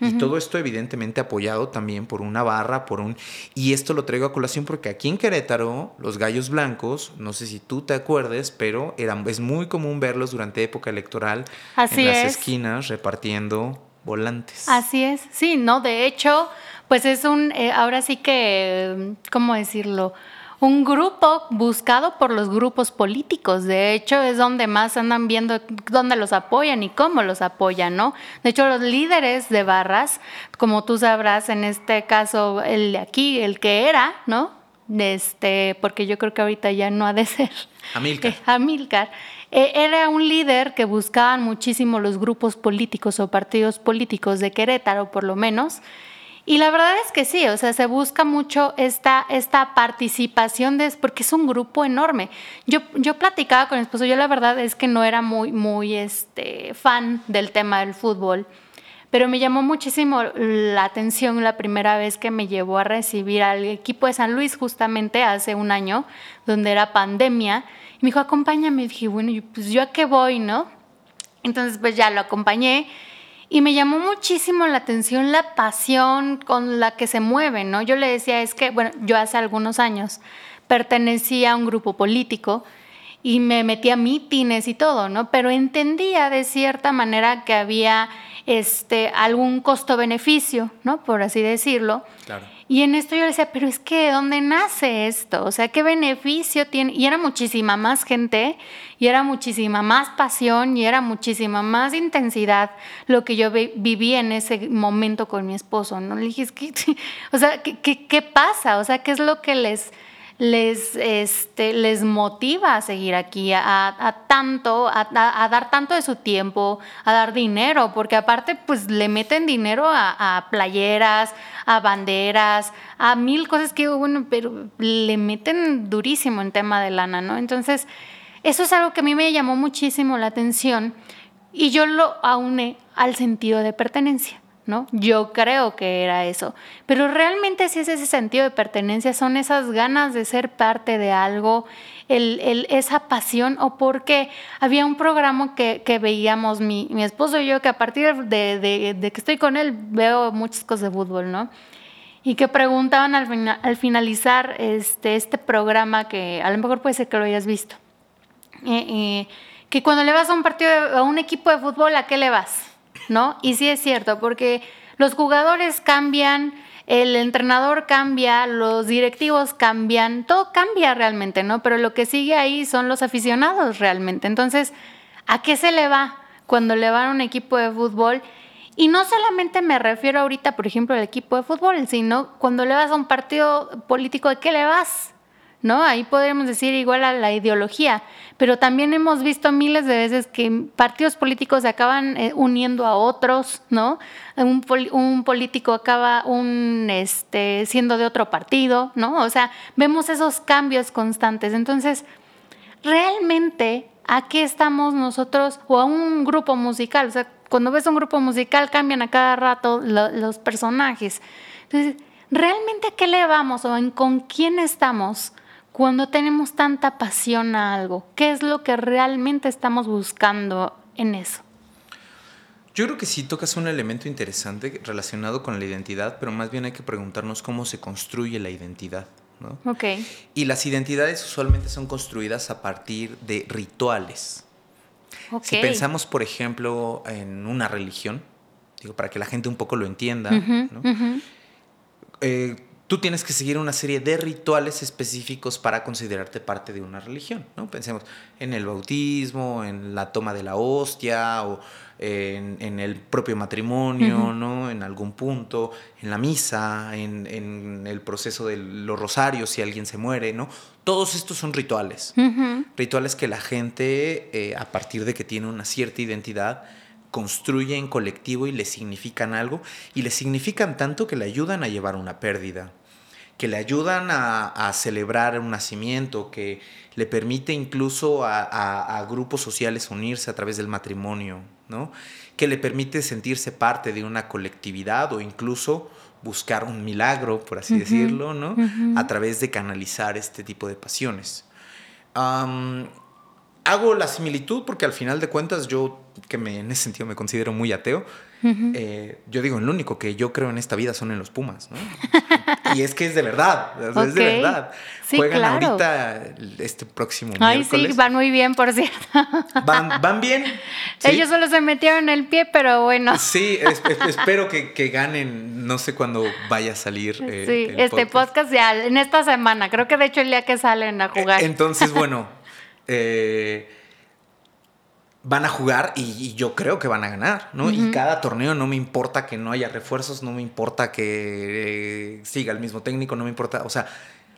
Y todo esto evidentemente apoyado también por una barra, por un... Y esto lo traigo a colación porque aquí en Querétaro, los gallos blancos, no sé si tú te acuerdes, pero eran, es muy común verlos durante época electoral en las esquinas repartiendo volantes. Así es, sí, ¿no? De hecho, pues es un, eh, ahora sí que, ¿cómo decirlo? un grupo buscado por los grupos políticos. De hecho, es donde más andan viendo dónde los apoyan y cómo los apoyan, ¿no? De hecho, los líderes de barras, como tú sabrás, en este caso, el de aquí, el que era, ¿no? Este, porque yo creo que ahorita ya no ha de ser. Amilcar. Amilcar. Eh, era un líder que buscaban muchísimo los grupos políticos o partidos políticos de Querétaro, por lo menos, y la verdad es que sí, o sea, se busca mucho esta, esta participación, de, porque es un grupo enorme. Yo, yo platicaba con mi esposo, yo la verdad es que no era muy, muy este, fan del tema del fútbol, pero me llamó muchísimo la atención la primera vez que me llevó a recibir al equipo de San Luis justamente hace un año, donde era pandemia, me dijo, acompáñame, y dije, bueno, pues yo a qué voy, ¿no? Entonces pues ya lo acompañé y me llamó muchísimo la atención la pasión con la que se mueven, ¿no? Yo le decía, es que, bueno, yo hace algunos años pertenecía a un grupo político y me metía a mítines y todo, ¿no? Pero entendía de cierta manera que había este, algún costo-beneficio, ¿no? Por así decirlo. Claro. Y en esto yo decía, pero es que ¿de dónde nace esto? O sea, ¿qué beneficio tiene? Y era muchísima más gente, y era muchísima más pasión, y era muchísima más intensidad lo que yo viví en ese momento con mi esposo, ¿no? Le dije, o sea, ¿qué, qué, qué pasa? O sea, ¿qué es lo que les les, este, les motiva a seguir aquí, a, tanto, a, dar tanto de su tiempo, a dar dinero, porque aparte pues le meten dinero a, playeras, a banderas, a mil cosas que, bueno, pero le meten durísimo en tema de lana, ¿no? Entonces, eso es algo que a mí me llamó muchísimo la atención Y yo lo aúne al sentido de pertenencia. ¿No? Yo creo que era eso. Pero realmente si es ese sentido de pertenencia, son esas ganas de ser parte de algo, esa pasión, o porque había un programa que, veíamos mi, esposo y yo, que a partir de, que estoy con él veo muchas cosas de fútbol, ¿no? Y que preguntaban al, al finalizar este, este programa, que a lo mejor puede ser que lo hayas visto, eh, eh, que cuando le vas a un partido, a un equipo de fútbol, ¿a qué le vas? ¿No? Y sí es cierto, porque los jugadores cambian, el entrenador cambia, los directivos cambian, todo cambia realmente, ¿no? Pero lo que sigue ahí son los aficionados realmente. Entonces, ¿a qué se le va cuando le va a un equipo de fútbol? Y no solamente me refiero ahorita, por ejemplo, al equipo de fútbol, sino cuando le vas a un partido político, ¿de qué le vas? ¿No? Ahí podríamos decir igual a la ideología, pero también hemos visto miles de veces que partidos políticos acaban eh, uniendo a otros, ¿no? Un, político acaba este, siendo de otro partido, ¿no? O sea, vemos esos cambios constantes. Entonces, realmente, ¿a qué estamos nosotros o a un grupo musical? O sea, cuando ves un grupo musical cambian a cada rato los personajes. Entonces, ¿realmente a qué le vamos o en, con quién estamos? Cuando tenemos tanta pasión a algo? ¿Qué es lo que realmente estamos buscando en eso? Yo creo que sí tocas un elemento interesante relacionado con la identidad, pero más bien hay que preguntarnos cómo se construye la identidad. ¿no? Okay. Y las identidades usualmente son construidas a partir de rituales. Si pensamos, por ejemplo, en una religión, digo, para que la gente un poco lo entienda, ¿no? eh, tú tienes que seguir una serie de rituales específicos para considerarte parte de una religión, ¿no? Pensemos en el bautismo, en la toma de la hostia o en, el propio matrimonio, ¿no? En algún punto, en la misa, en, el proceso de los rosarios si alguien se muere, ¿no? Todos estos son rituales. Rituales que la gente, eh, a partir de que tiene una cierta identidad, construye en colectivo y le significan algo y le significan tanto que le ayudan a llevar una pérdida que le ayudan a, celebrar un nacimiento, que le permite incluso a, grupos sociales unirse a través del matrimonio, ¿no? que le permite sentirse parte de una colectividad o incluso buscar un milagro, por así decirlo, ¿no? a través de canalizar este tipo de pasiones. Hago la similitud porque al final de cuentas yo, que me, en ese sentido me considero muy ateo, eh, yo digo, el único que yo creo en esta vida son en los Pumas, ¿no? y es que es de verdad, es de verdad. Juegan ahorita este próximo Ay, sí, van muy bien, por cierto. Van, bien. Ellos solo se metieron el pie, pero bueno. Sí, espero que, ganen, no sé cuándo vaya a salir. Eh, sí, este podcast. ya en esta semana, creo que de hecho el día que salen a jugar. Entonces, bueno, eh, van a jugar y, yo creo que van a ganar, ¿no? Y cada torneo no me importa que no haya refuerzos, no me importa que eh, siga el mismo técnico, no me importa, o sea,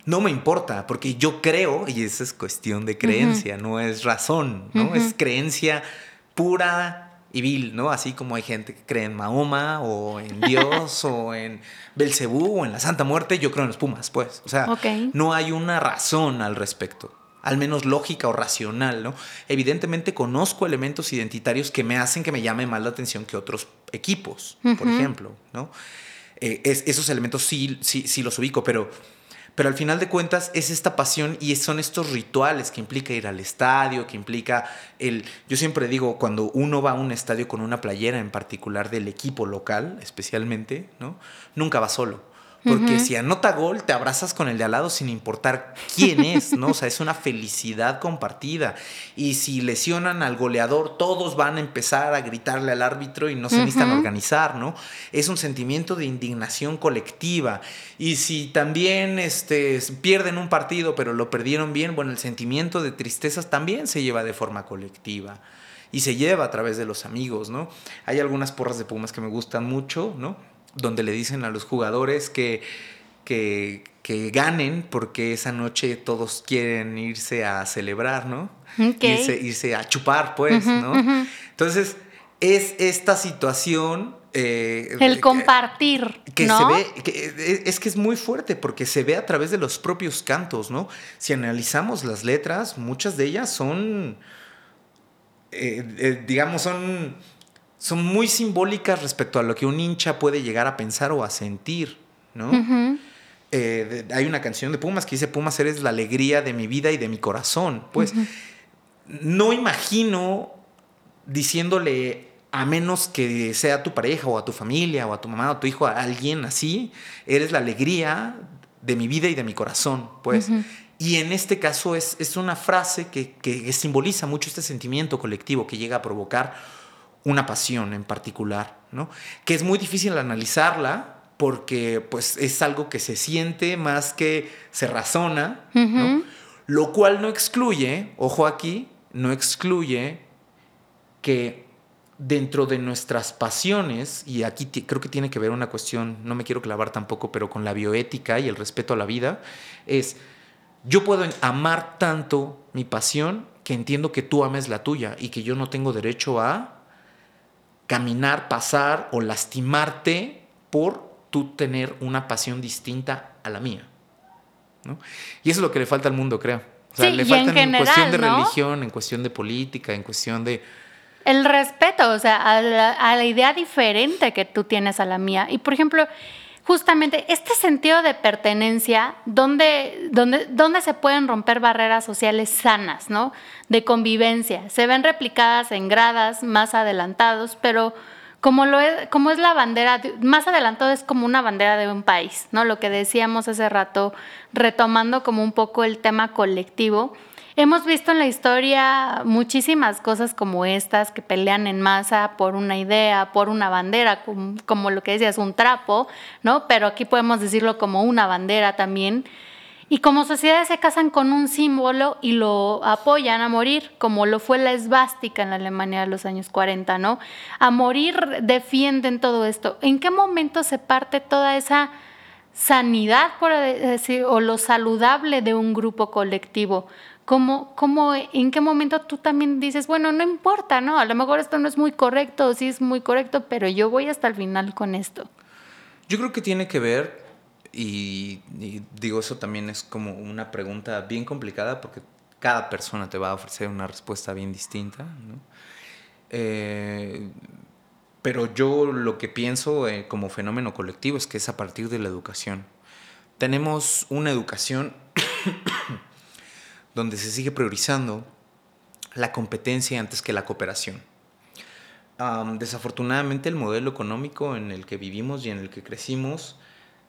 no me importa, porque yo creo, y esa es cuestión de creencia, no es razón, ¿no? Es creencia pura y vil, ¿no? Así como hay gente que cree en Mahoma o en Dios o en Belcebú o en la Santa Muerte, yo creo en los Pumas, pues. O sea, no hay una razón al respecto al menos lógica o racional, ¿no? Evidentemente conozco elementos identitarios que me hacen que me llame más la atención que otros equipos, por ejemplo, ¿no? Eh, esos elementos sí, sí, sí los ubico, pero, pero al final de cuentas es esta pasión y son estos rituales que implica ir al estadio, que implica el... Yo siempre digo, cuando uno va a un estadio con una playera en particular del equipo local, especialmente, ¿no? Nunca va solo porque si anota gol, te abrazas con el de al lado sin importar quién es, ¿no? O sea, es una felicidad compartida. Y si lesionan al goleador, todos van a empezar a gritarle al árbitro y no se necesitan organizar, ¿no? Es un sentimiento de indignación colectiva. Y si también este, pierden un partido, pero lo perdieron bien, bueno, el sentimiento de tristezas también se lleva de forma colectiva y se lleva a través de los amigos, ¿no? Hay algunas porras de Pumas que me gustan mucho, ¿no? Donde le dicen a los jugadores que, que, ganen porque esa noche todos quieren irse a celebrar, ¿no? Irse, a chupar, pues, ¿no? Entonces, es esta situación... Eh, el compartir. Que, se ve, eh, es que es muy fuerte porque se ve a través de los propios cantos, ¿no? Si analizamos las letras, muchas de ellas son eh, digamos, son, son muy simbólicas respecto a lo que un hincha puede llegar a pensar o a sentir, ¿no? hay una canción de Pumas que dice, Pumas, eres la alegría de mi vida y de mi corazón. Pues no imagino diciéndole a menos que sea tu pareja o a tu familia o a tu mamá o a tu hijo, a alguien así, eres la alegría de mi vida y de mi corazón, pues. Y en este caso es, es una frase que, que, simboliza mucho este sentimiento colectivo que llega a provocar una pasión en particular, ¿no? Que es muy difícil analizarla porque pues es algo que se siente más que se razona, ¿no? Lo cual no excluye, ojo aquí, no excluye que dentro de nuestras pasiones, y aquí creo que tiene que ver una cuestión, no me quiero clavar tampoco, pero con la bioética y el respeto a la vida, es, yo puedo amar tanto mi pasión que entiendo que tú ames la tuya y que yo no tengo derecho a caminar, pasar o lastimarte por tú tener una pasión distinta a la mía. Y eso es lo que le falta al mundo, creo. O sea, le falta en, cuestión de religión, en cuestión de política, en cuestión de el respeto, o sea, a la, idea diferente que tú tienes a la mía. Y por ejemplo, justamente este sentido de pertenencia, donde, se pueden romper barreras sociales sanas, ¿no? De convivencia. Se ven replicadas en gradas más adelantados, pero como, lo es, como es la bandera, más adelantado es como una bandera de un país, ¿no? Lo que decíamos hace rato, retomando como un poco el tema colectivo Hemos visto en la historia muchísimas cosas como estas que pelean en masa por una idea, por una bandera, como, lo que decías, un trapo, ¿no? Pero aquí podemos decirlo como una bandera también. Y como sociedades se casan con un símbolo y lo apoyan a morir, como lo fue la esvástica en la Alemania de los años 40, ¿no? A morir defienden todo esto. ¿En qué momento se parte toda esa sanidad, por decir, o lo saludable de un grupo colectivo? ¿Cómo, cómo, en qué momento tú también dices, bueno, no importa, ¿no? A lo mejor esto no es muy correcto, sí es muy correcto, pero yo voy hasta el final con esto. Yo creo que tiene que ver, y, digo, eso también es como una pregunta bien complicada porque cada persona te va a ofrecer una respuesta bien distinta, ¿no? Eh, pero yo lo que pienso eh, como fenómeno colectivo es que es a partir de la educación. Tenemos una educación donde se sigue priorizando la competencia antes que la cooperación. desafortunadamente el modelo económico en el que vivimos y en el que crecimos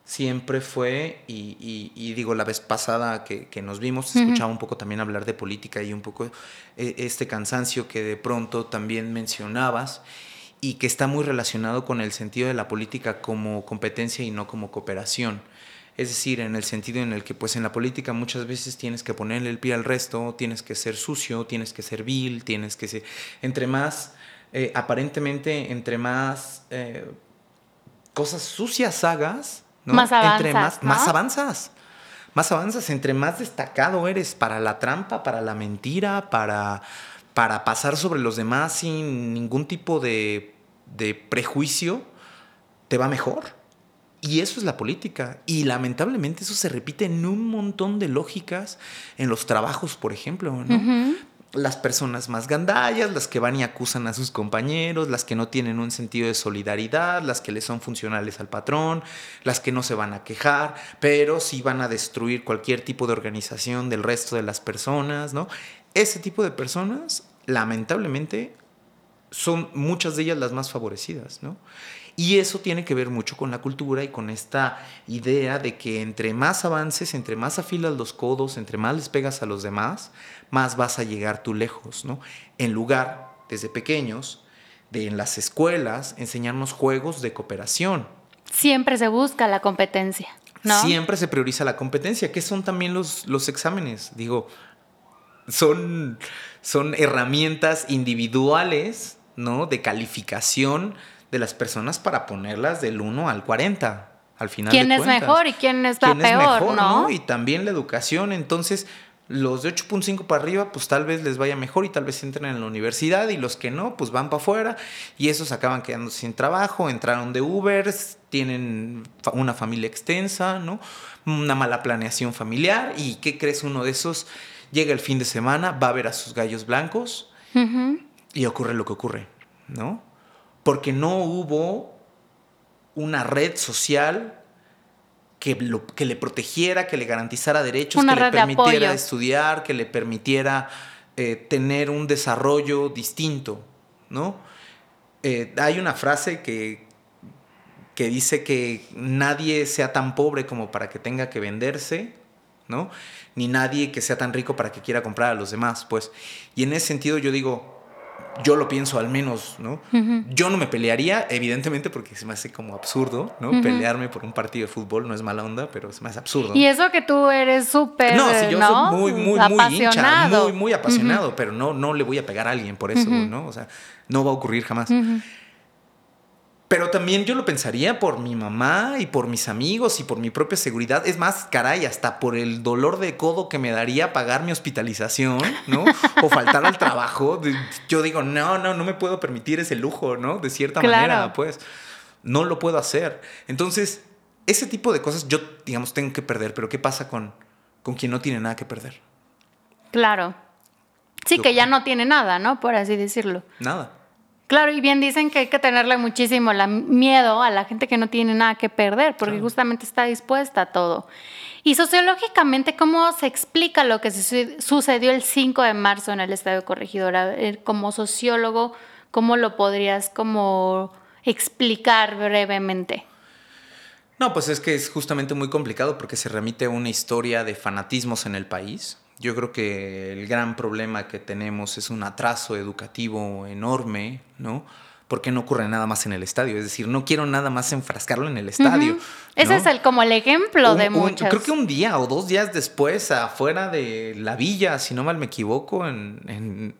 siempre fue, y, digo la vez pasada que, nos vimos, escuchaba un poco también hablar de política y un poco eh, este cansancio que de pronto también mencionabas y que está muy relacionado con el sentido de la política como competencia y no como cooperación. Es decir, en el sentido en el que pues en la política muchas veces tienes que ponerle el pie al resto, tienes que ser sucio, tienes que ser vil, tienes que ser... Entre más, eh, aparentemente, entre más eh, cosas sucias hagas, más avanzas, entre más, más avanzas. Más avanzas, entre más destacado eres para la trampa, para la mentira, para, para pasar sobre los demás sin ningún tipo de, de prejuicio, te va mejor. Y eso es la política. Y lamentablemente eso se repite en un montón de lógicas en los trabajos, por ejemplo. Las personas más gandallas, las que van y acusan a sus compañeros, las que no tienen un sentido de solidaridad, las que le son funcionales al patrón, las que no se van a quejar, pero sí van a destruir cualquier tipo de organización del resto de las personas, ¿no? Ese tipo de personas, lamentablemente, son muchas de ellas las más favorecidas, ¿no? Y eso tiene que ver mucho con la cultura y con esta idea de que entre más avances, entre más afilas los codos, entre más les pegas a los demás, más vas a llegar tú lejos, ¿no? En lugar, desde pequeños, de en las escuelas, enseñarnos juegos de cooperación. Siempre se busca la competencia, ¿no? Siempre se prioriza la competencia, que son también los, los exámenes. Digo, son, son herramientas individuales, ¿no? De calificación de las personas para ponerlas del 1 al 40 al final. ¿Quién es mejor y quién es peor, mejor, ¿no? Y también la educación, entonces los de 8.5 para arriba, pues tal vez les vaya mejor y tal vez entren en la universidad y los que no, pues van para afuera y esos acaban quedando sin trabajo, entraron de Uber, tienen una familia extensa, ¿no? Una mala planeación familiar y ¿qué crees uno de esos? Llega el fin de semana, va a ver a sus gallos blancos y ocurre lo que ocurre, ¿no? Porque no hubo una red social que, lo, que le protegiera, que le garantizara derechos, que le permitiera estudiar, que le permitiera eh, tener un desarrollo distinto, ¿no? Eh, hay una frase que, que dice que nadie sea tan pobre como para que tenga que venderse, ¿no? Ni nadie que sea tan rico para que quiera comprar a los demás, pues. Y en ese sentido yo digo, yo lo pienso al menos, ¿no? Yo no me pelearía, evidentemente, porque se me hace como absurdo, ¿no? Pelearme por un partido de fútbol no es mala onda, pero se me hace absurdo. Y eso que tú eres súper, No, sí, yo soy muy, muy, muy hincha, muy, muy apasionado, pero no, no le voy a pegar a alguien por eso, ¿no? O sea, no va a ocurrir jamás. Pero también yo lo pensaría por mi mamá y por mis amigos y por mi propia seguridad. Es más, caray, hasta por el dolor de codo que me daría pagar mi hospitalización, ¿no? o faltar al trabajo. Yo digo, no, no, no me puedo permitir ese lujo, ¿no? De cierta manera, pues. No lo puedo hacer. Entonces, ese tipo de cosas yo, digamos, tengo que perder. Pero ¿qué pasa con, con quien no tiene nada que perder? Claro. Sí, que ya no tiene nada, ¿no? Por así decirlo. Nada. Claro, y bien dicen que hay que tenerle muchísimo la miedo a la gente que no tiene nada que perder, porque justamente está dispuesta a todo. Y sociológicamente, ¿cómo se explica lo que sucedió el 5 de marzo en el Estadio Corregidora? Como sociólogo, ¿cómo lo podrías como explicar brevemente? No, pues es que es justamente muy complicado porque se remite a una historia de fanatismos en el país, yo creo que el gran problema que tenemos es un atraso educativo enorme, ¿no? Porque no ocurre nada más en el estadio. Es decir, no quiero nada más enfrascarlo en el estadio. Ese es el, como el ejemplo de muchos. creo que un día o dos días después, afuera de la villa, si no mal me equivoco, en,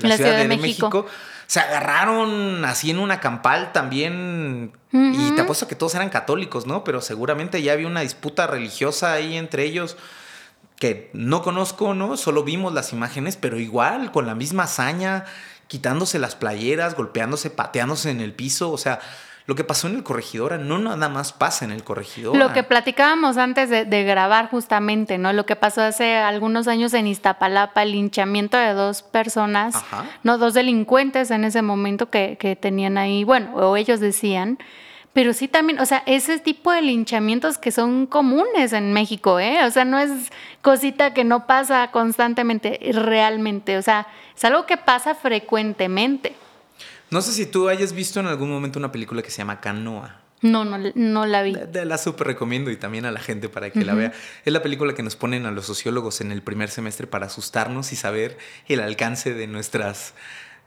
la, Ciudad, de, México. se agarraron así en una campal también. Y te apuesto que todos eran católicos, ¿no? Pero seguramente ya había una disputa religiosa ahí entre ellos que no conozco, ¿no? Solo vimos las imágenes, pero igual, con la misma hazaña, quitándose las playeras, golpeándose, pateándose en el piso, o sea, lo que pasó en el corregidora no nada más pasa en el corregidora. Lo que platicábamos antes de, grabar justamente, ¿no? Lo que pasó hace algunos años en Iztapalapa, el linchamiento de dos personas, no, dos delincuentes en ese momento que, que tenían ahí, bueno, o ellos decían, pero sí también, o sea, ese tipo de linchamientos que son comunes en México, ¿eh? O sea, no es cosita que no pasa constantemente, realmente, o sea, es algo que pasa frecuentemente. No sé si tú hayas visto en algún momento una película que se llama Canoa. No, no, no la vi. La, la súper recomiendo y también a la gente para que la vea. Es la película que nos ponen a los sociólogos en el primer semestre para asustarnos y saber el alcance de nuestras...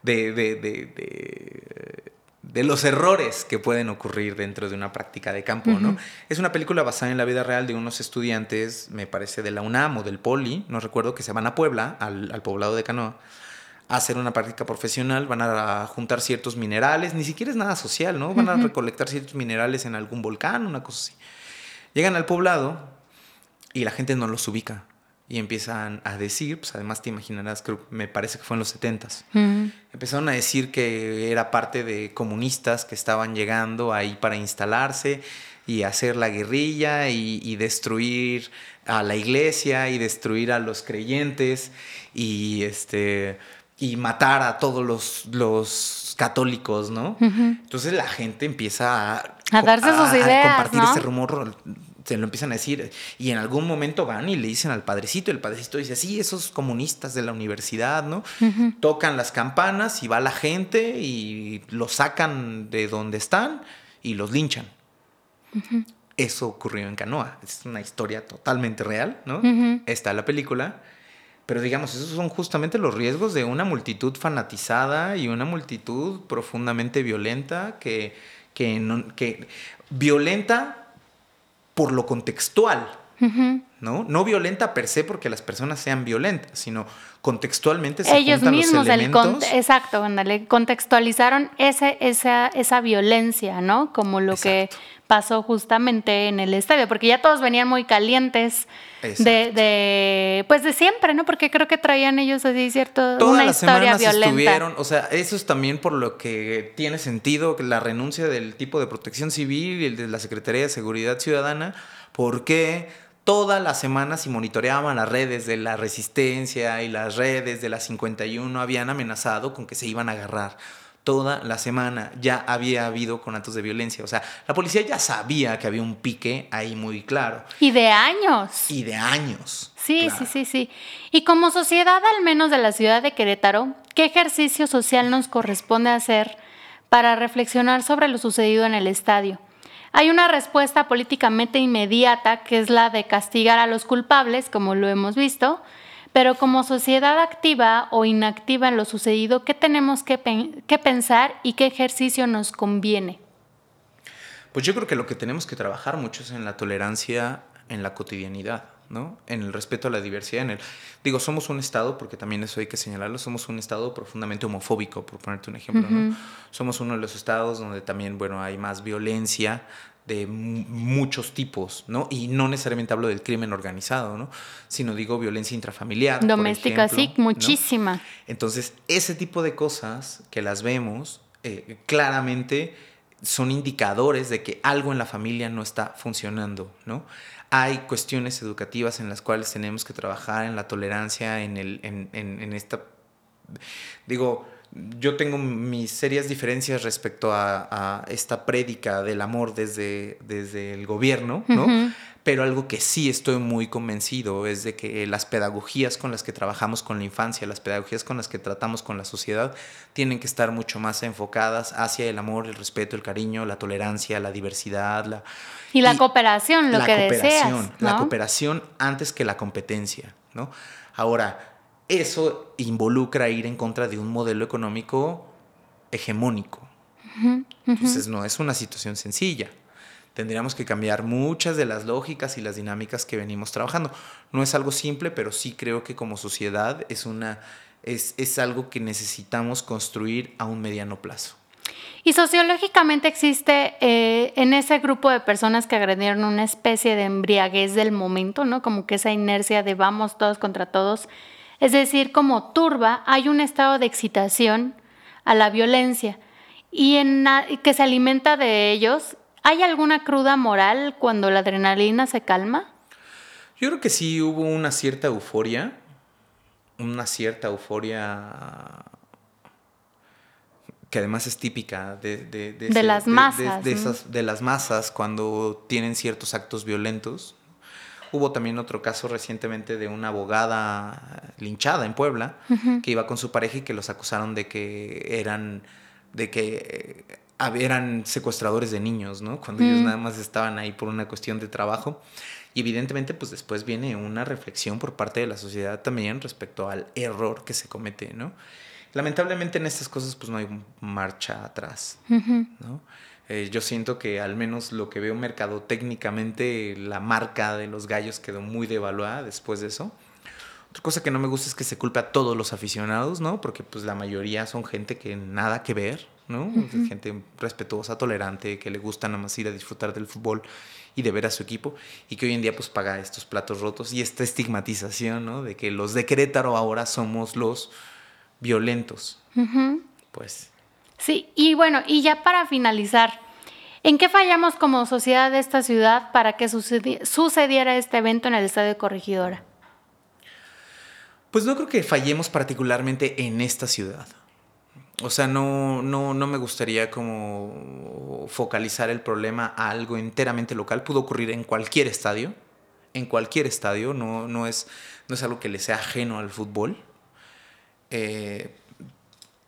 de, de, de de los errores que pueden ocurrir dentro de una práctica de campo, ¿no? Es una película basada en la vida real de unos estudiantes, me parece, de la UNAM o del Poli, no recuerdo, que se van a Puebla, al, poblado de Canoa, a hacer una práctica profesional, van a juntar ciertos minerales, ni siquiera es nada social, ¿no? Van a recolectar ciertos minerales en algún volcán, una cosa así. Llegan al poblado y la gente no los ubica y empiezan a decir, pues además te imaginarás, creo, me parece que fue en los 70 empezaron a decir que era parte de comunistas que estaban llegando ahí para instalarse y hacer la guerrilla y, destruir a la iglesia y destruir a los creyentes y este y matar a todos los, los católicos, ¿no? Entonces la gente empieza a, a darse sus ideas, a compartir ese rumor se lo empiezan a decir. Y en algún momento van y le dicen al padrecito, el padrecito dice, sí, esos comunistas de la universidad, ¿no? Tocan las campanas y va la gente y los sacan de donde están y los linchan. Eso ocurrió en Canoa. Es una historia totalmente real, ¿no? Está la película. Pero digamos, esos son justamente los riesgos de una multitud fanatizada y una multitud profundamente violenta que, que, no, que violenta por lo contextual, ¿no? No violenta per se porque las personas sean violentas, sino contextualmente se Ellos mismos, los elementos. exacto, contextualizaron ese, esa, esa violencia, ¿no? Como lo que pasó justamente en el estadio, porque ya todos venían muy calientes de, de, pues de siempre, ¿no? Porque creo que traían ellos así cierto Todas una las historia violenta. Estuvieron, o sea, eso es también por lo que tiene sentido la renuncia del tipo de protección civil y el de la Secretaría de Seguridad Ciudadana, porque Todas las semanas y monitoreaban las redes de la resistencia y las redes de la 51 habían amenazado con que se iban a agarrar toda la semana ya había habido con actos de violencia. O sea, la policía ya sabía que había un pique ahí muy claro. Y de años. Y de años. Sí, sí, sí, sí. Y como sociedad, al menos de la ciudad de Querétaro, ¿qué ejercicio social nos corresponde hacer para reflexionar sobre lo sucedido en el estadio? Hay una respuesta políticamente inmediata que es la de castigar a los culpables, como lo hemos visto, pero como sociedad activa o inactiva en lo sucedido, ¿qué tenemos que, pensar y qué ejercicio nos conviene? Pues yo creo que lo que tenemos que trabajar mucho es en la tolerancia en la cotidianidad, ¿no? En el respeto a la diversidad. En el, digo, somos un Estado, porque también eso hay que señalarlo, somos un Estado profundamente homofóbico, por ponerte un ejemplo, ¿no? Somos uno de los estados donde también, bueno, hay más violencia, de muchos tipos, ¿no? Y no necesariamente hablo del crimen organizado, ¿no? Sino digo violencia intrafamiliar. Doméstica, sí, muchísima. Entonces, ese tipo de cosas que las vemos, eh, claramente son indicadores de que algo en la familia no está funcionando, ¿no? Hay cuestiones educativas en las cuales tenemos que trabajar en la tolerancia, en, el, en, en, en esta... Digo, yo tengo mis serias diferencias respecto a, esta prédica del amor desde, desde el gobierno, ¿no? Pero algo que sí estoy muy convencido es de que las pedagogías con las que trabajamos con la infancia, las pedagogías con las que tratamos con la sociedad, tienen que estar mucho más enfocadas hacia el amor, el respeto, el cariño, la tolerancia, la diversidad, la... Y la cooperación, lo que deseas. La cooperación antes que la competencia, ¿no? Ahora, eso involucra ir en contra de un modelo económico hegemónico. Entonces no es una situación sencilla. Tendríamos que cambiar muchas de las lógicas y las dinámicas que venimos trabajando. No es algo simple, pero sí creo que como sociedad es, una, es, es algo que necesitamos construir a un mediano plazo. Y sociológicamente existe eh, en ese grupo de personas que agredieron una especie de embriaguez del momento, ¿no? Como que esa inercia de vamos todos contra todos es decir, como turba, hay un estado de excitación a la violencia y en que se alimenta de ellos. ¿Hay alguna cruda moral cuando la adrenalina se calma? Yo creo que sí hubo una cierta euforia, una cierta euforia que además es típica de, las masas. de, las masas cuando tienen ciertos actos violentos. Hubo también otro caso recientemente de una abogada linchada en Puebla que iba con su pareja y que los acusaron de que eran de que eh, eran secuestradores de niños, ¿no? Cuando ellos nada más estaban ahí por una cuestión de trabajo. Y evidentemente, pues después viene una reflexión por parte de la sociedad también respecto al error que se comete, ¿no? Lamentablemente en estas cosas, pues no hay marcha atrás, ¿no? Eh, yo siento que al menos lo que veo mercado técnicamente, la marca de los gallos quedó muy devaluada después de eso. Otra cosa que no me gusta es que se culpe a todos los aficionados, ¿no? Porque pues la mayoría son gente que nada que ver, ¿no? Gente respetuosa, tolerante, que le gusta nada más ir a disfrutar del fútbol y de ver a su equipo y que hoy en día pues paga estos platos rotos y esta estigmatización, ¿no? De que los de Querétaro ahora somos los violentos. Pues Sí, y bueno, y ya para finalizar, ¿en qué fallamos como sociedad de esta ciudad para que sucediera este evento en el Estadio de Corregidora? Pues no creo que fallemos particularmente en esta ciudad. O sea, no, no, no me gustaría como focalizar el problema a algo enteramente local. Pudo ocurrir en cualquier estadio. En cualquier estadio. No, no, es, no es algo que le sea ajeno al fútbol. Eh,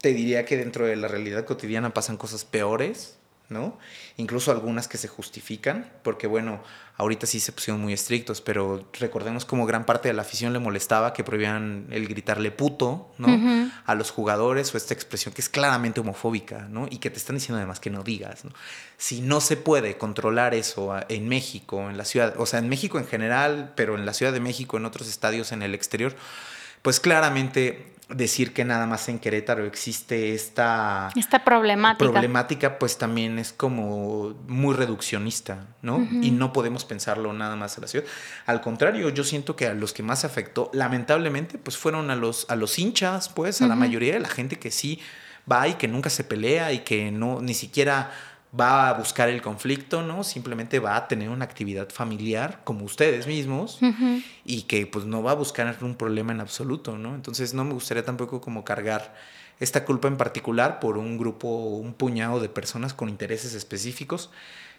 te diría que dentro de la realidad cotidiana pasan cosas peores, ¿no? Incluso algunas que se justifican, porque bueno, ahorita sí se pusieron muy estrictos, pero recordemos como gran parte de la afición le molestaba que prohibían el gritarle puto, ¿no? A los jugadores o esta expresión que es claramente homofóbica, ¿no? Y que te están diciendo además que no digas, ¿no? Si no se puede controlar eso en México, en la ciudad, o sea, en México en general, pero en la Ciudad de México, en otros estadios en el exterior, pues claramente decir que nada más en Querétaro existe esta, esta problemática. problemática, pues también es como muy reduccionista, ¿no? Y no podemos pensarlo nada más en la ciudad. Al contrario, yo siento que a los que más afectó, lamentablemente, pues fueron a los, a los hinchas, pues, a la mayoría de la gente que sí va y que nunca se pelea y que no, ni siquiera va a buscar el conflicto, ¿no? Simplemente va a tener una actividad familiar como ustedes mismos y que pues no va a buscar un problema en absoluto, ¿no? Entonces no me gustaría tampoco como cargar esta culpa en particular por un grupo, un puñado de personas con intereses específicos,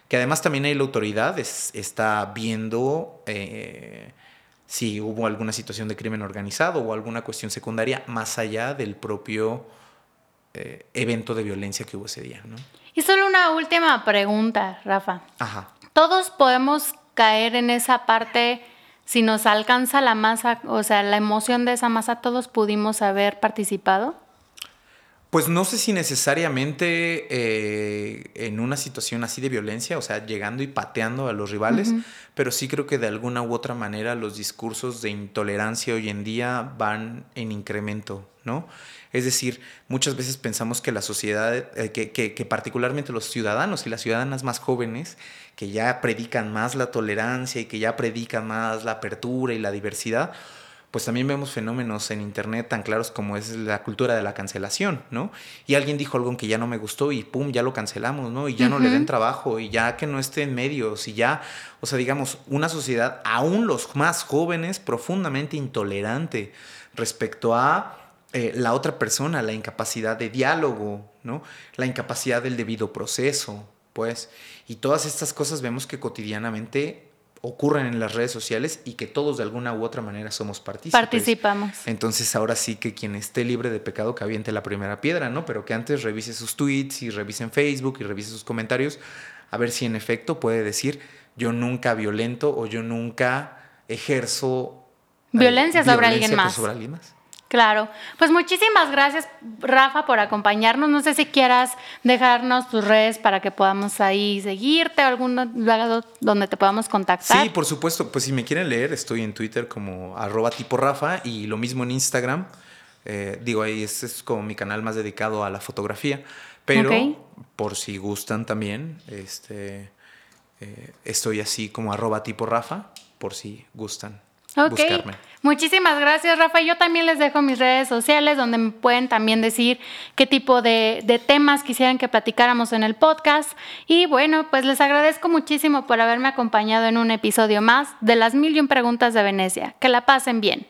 que además también hay la autoridad, está viendo eh, si hubo alguna situación de crimen organizado o alguna cuestión secundaria más allá del propio eh, evento de violencia que hubo ese día, ¿no? Y solo una última pregunta, Rafa. Ajá. ¿Todos podemos caer en esa parte si nos alcanza la masa, o sea, la emoción de esa masa, todos pudimos haber participado? Pues no sé si necesariamente eh, en una situación así de violencia, o sea, llegando y pateando a los rivales, pero sí creo que de alguna u otra manera los discursos de intolerancia hoy en día van en incremento, ¿no? Es decir, muchas veces pensamos que la sociedad, eh, que, que, particularmente los ciudadanos y las ciudadanas más jóvenes, que ya predican más la tolerancia y que ya predican más la apertura y la diversidad, pues también vemos fenómenos en Internet tan claros como es la cultura de la cancelación, ¿no? Y alguien dijo algo que ya no me gustó y pum, ya lo cancelamos, ¿no? Y ya no le den trabajo y ya que no esté en medios y ya, o sea, digamos, una sociedad, aún los más jóvenes, profundamente intolerante respecto a eh, la otra persona, la incapacidad de diálogo, ¿no? La incapacidad del debido proceso, pues. Y todas estas cosas vemos que cotidianamente ocurren en las redes sociales y que todos de alguna u otra manera somos partícipes. Participamos. Entonces ahora sí que quien esté libre de pecado que aviente la primera piedra, ¿no? Pero que antes revise sus tweets y revise en Facebook y revise sus comentarios a ver si en efecto puede decir yo nunca violento o yo nunca ejerzo eh, violencia, sobre, alguien más. sobre alguien más. Claro, pues muchísimas gracias Rafa por acompañarnos. No sé si quieras dejarnos tus redes para que podamos ahí seguirte o algún lado donde te podamos contactar. Sí, por supuesto. Pues si me quieren leer, estoy en Twitter como arroba tipo Rafa y lo mismo en Instagram. Eh, digo, ahí es, es, como mi canal más dedicado a la fotografía. Pero por si gustan también, este, eh, estoy así como arroba tipo Rafa, por si gustan. Ok. Muchísimas gracias, Rafa. Yo también les dejo mis redes sociales donde me pueden también decir qué tipo de, de, temas quisieran que platicáramos en el podcast. Y bueno, pues les agradezco muchísimo por haberme acompañado en un episodio más de las mil y un preguntas de Venecia. Que la pasen bien.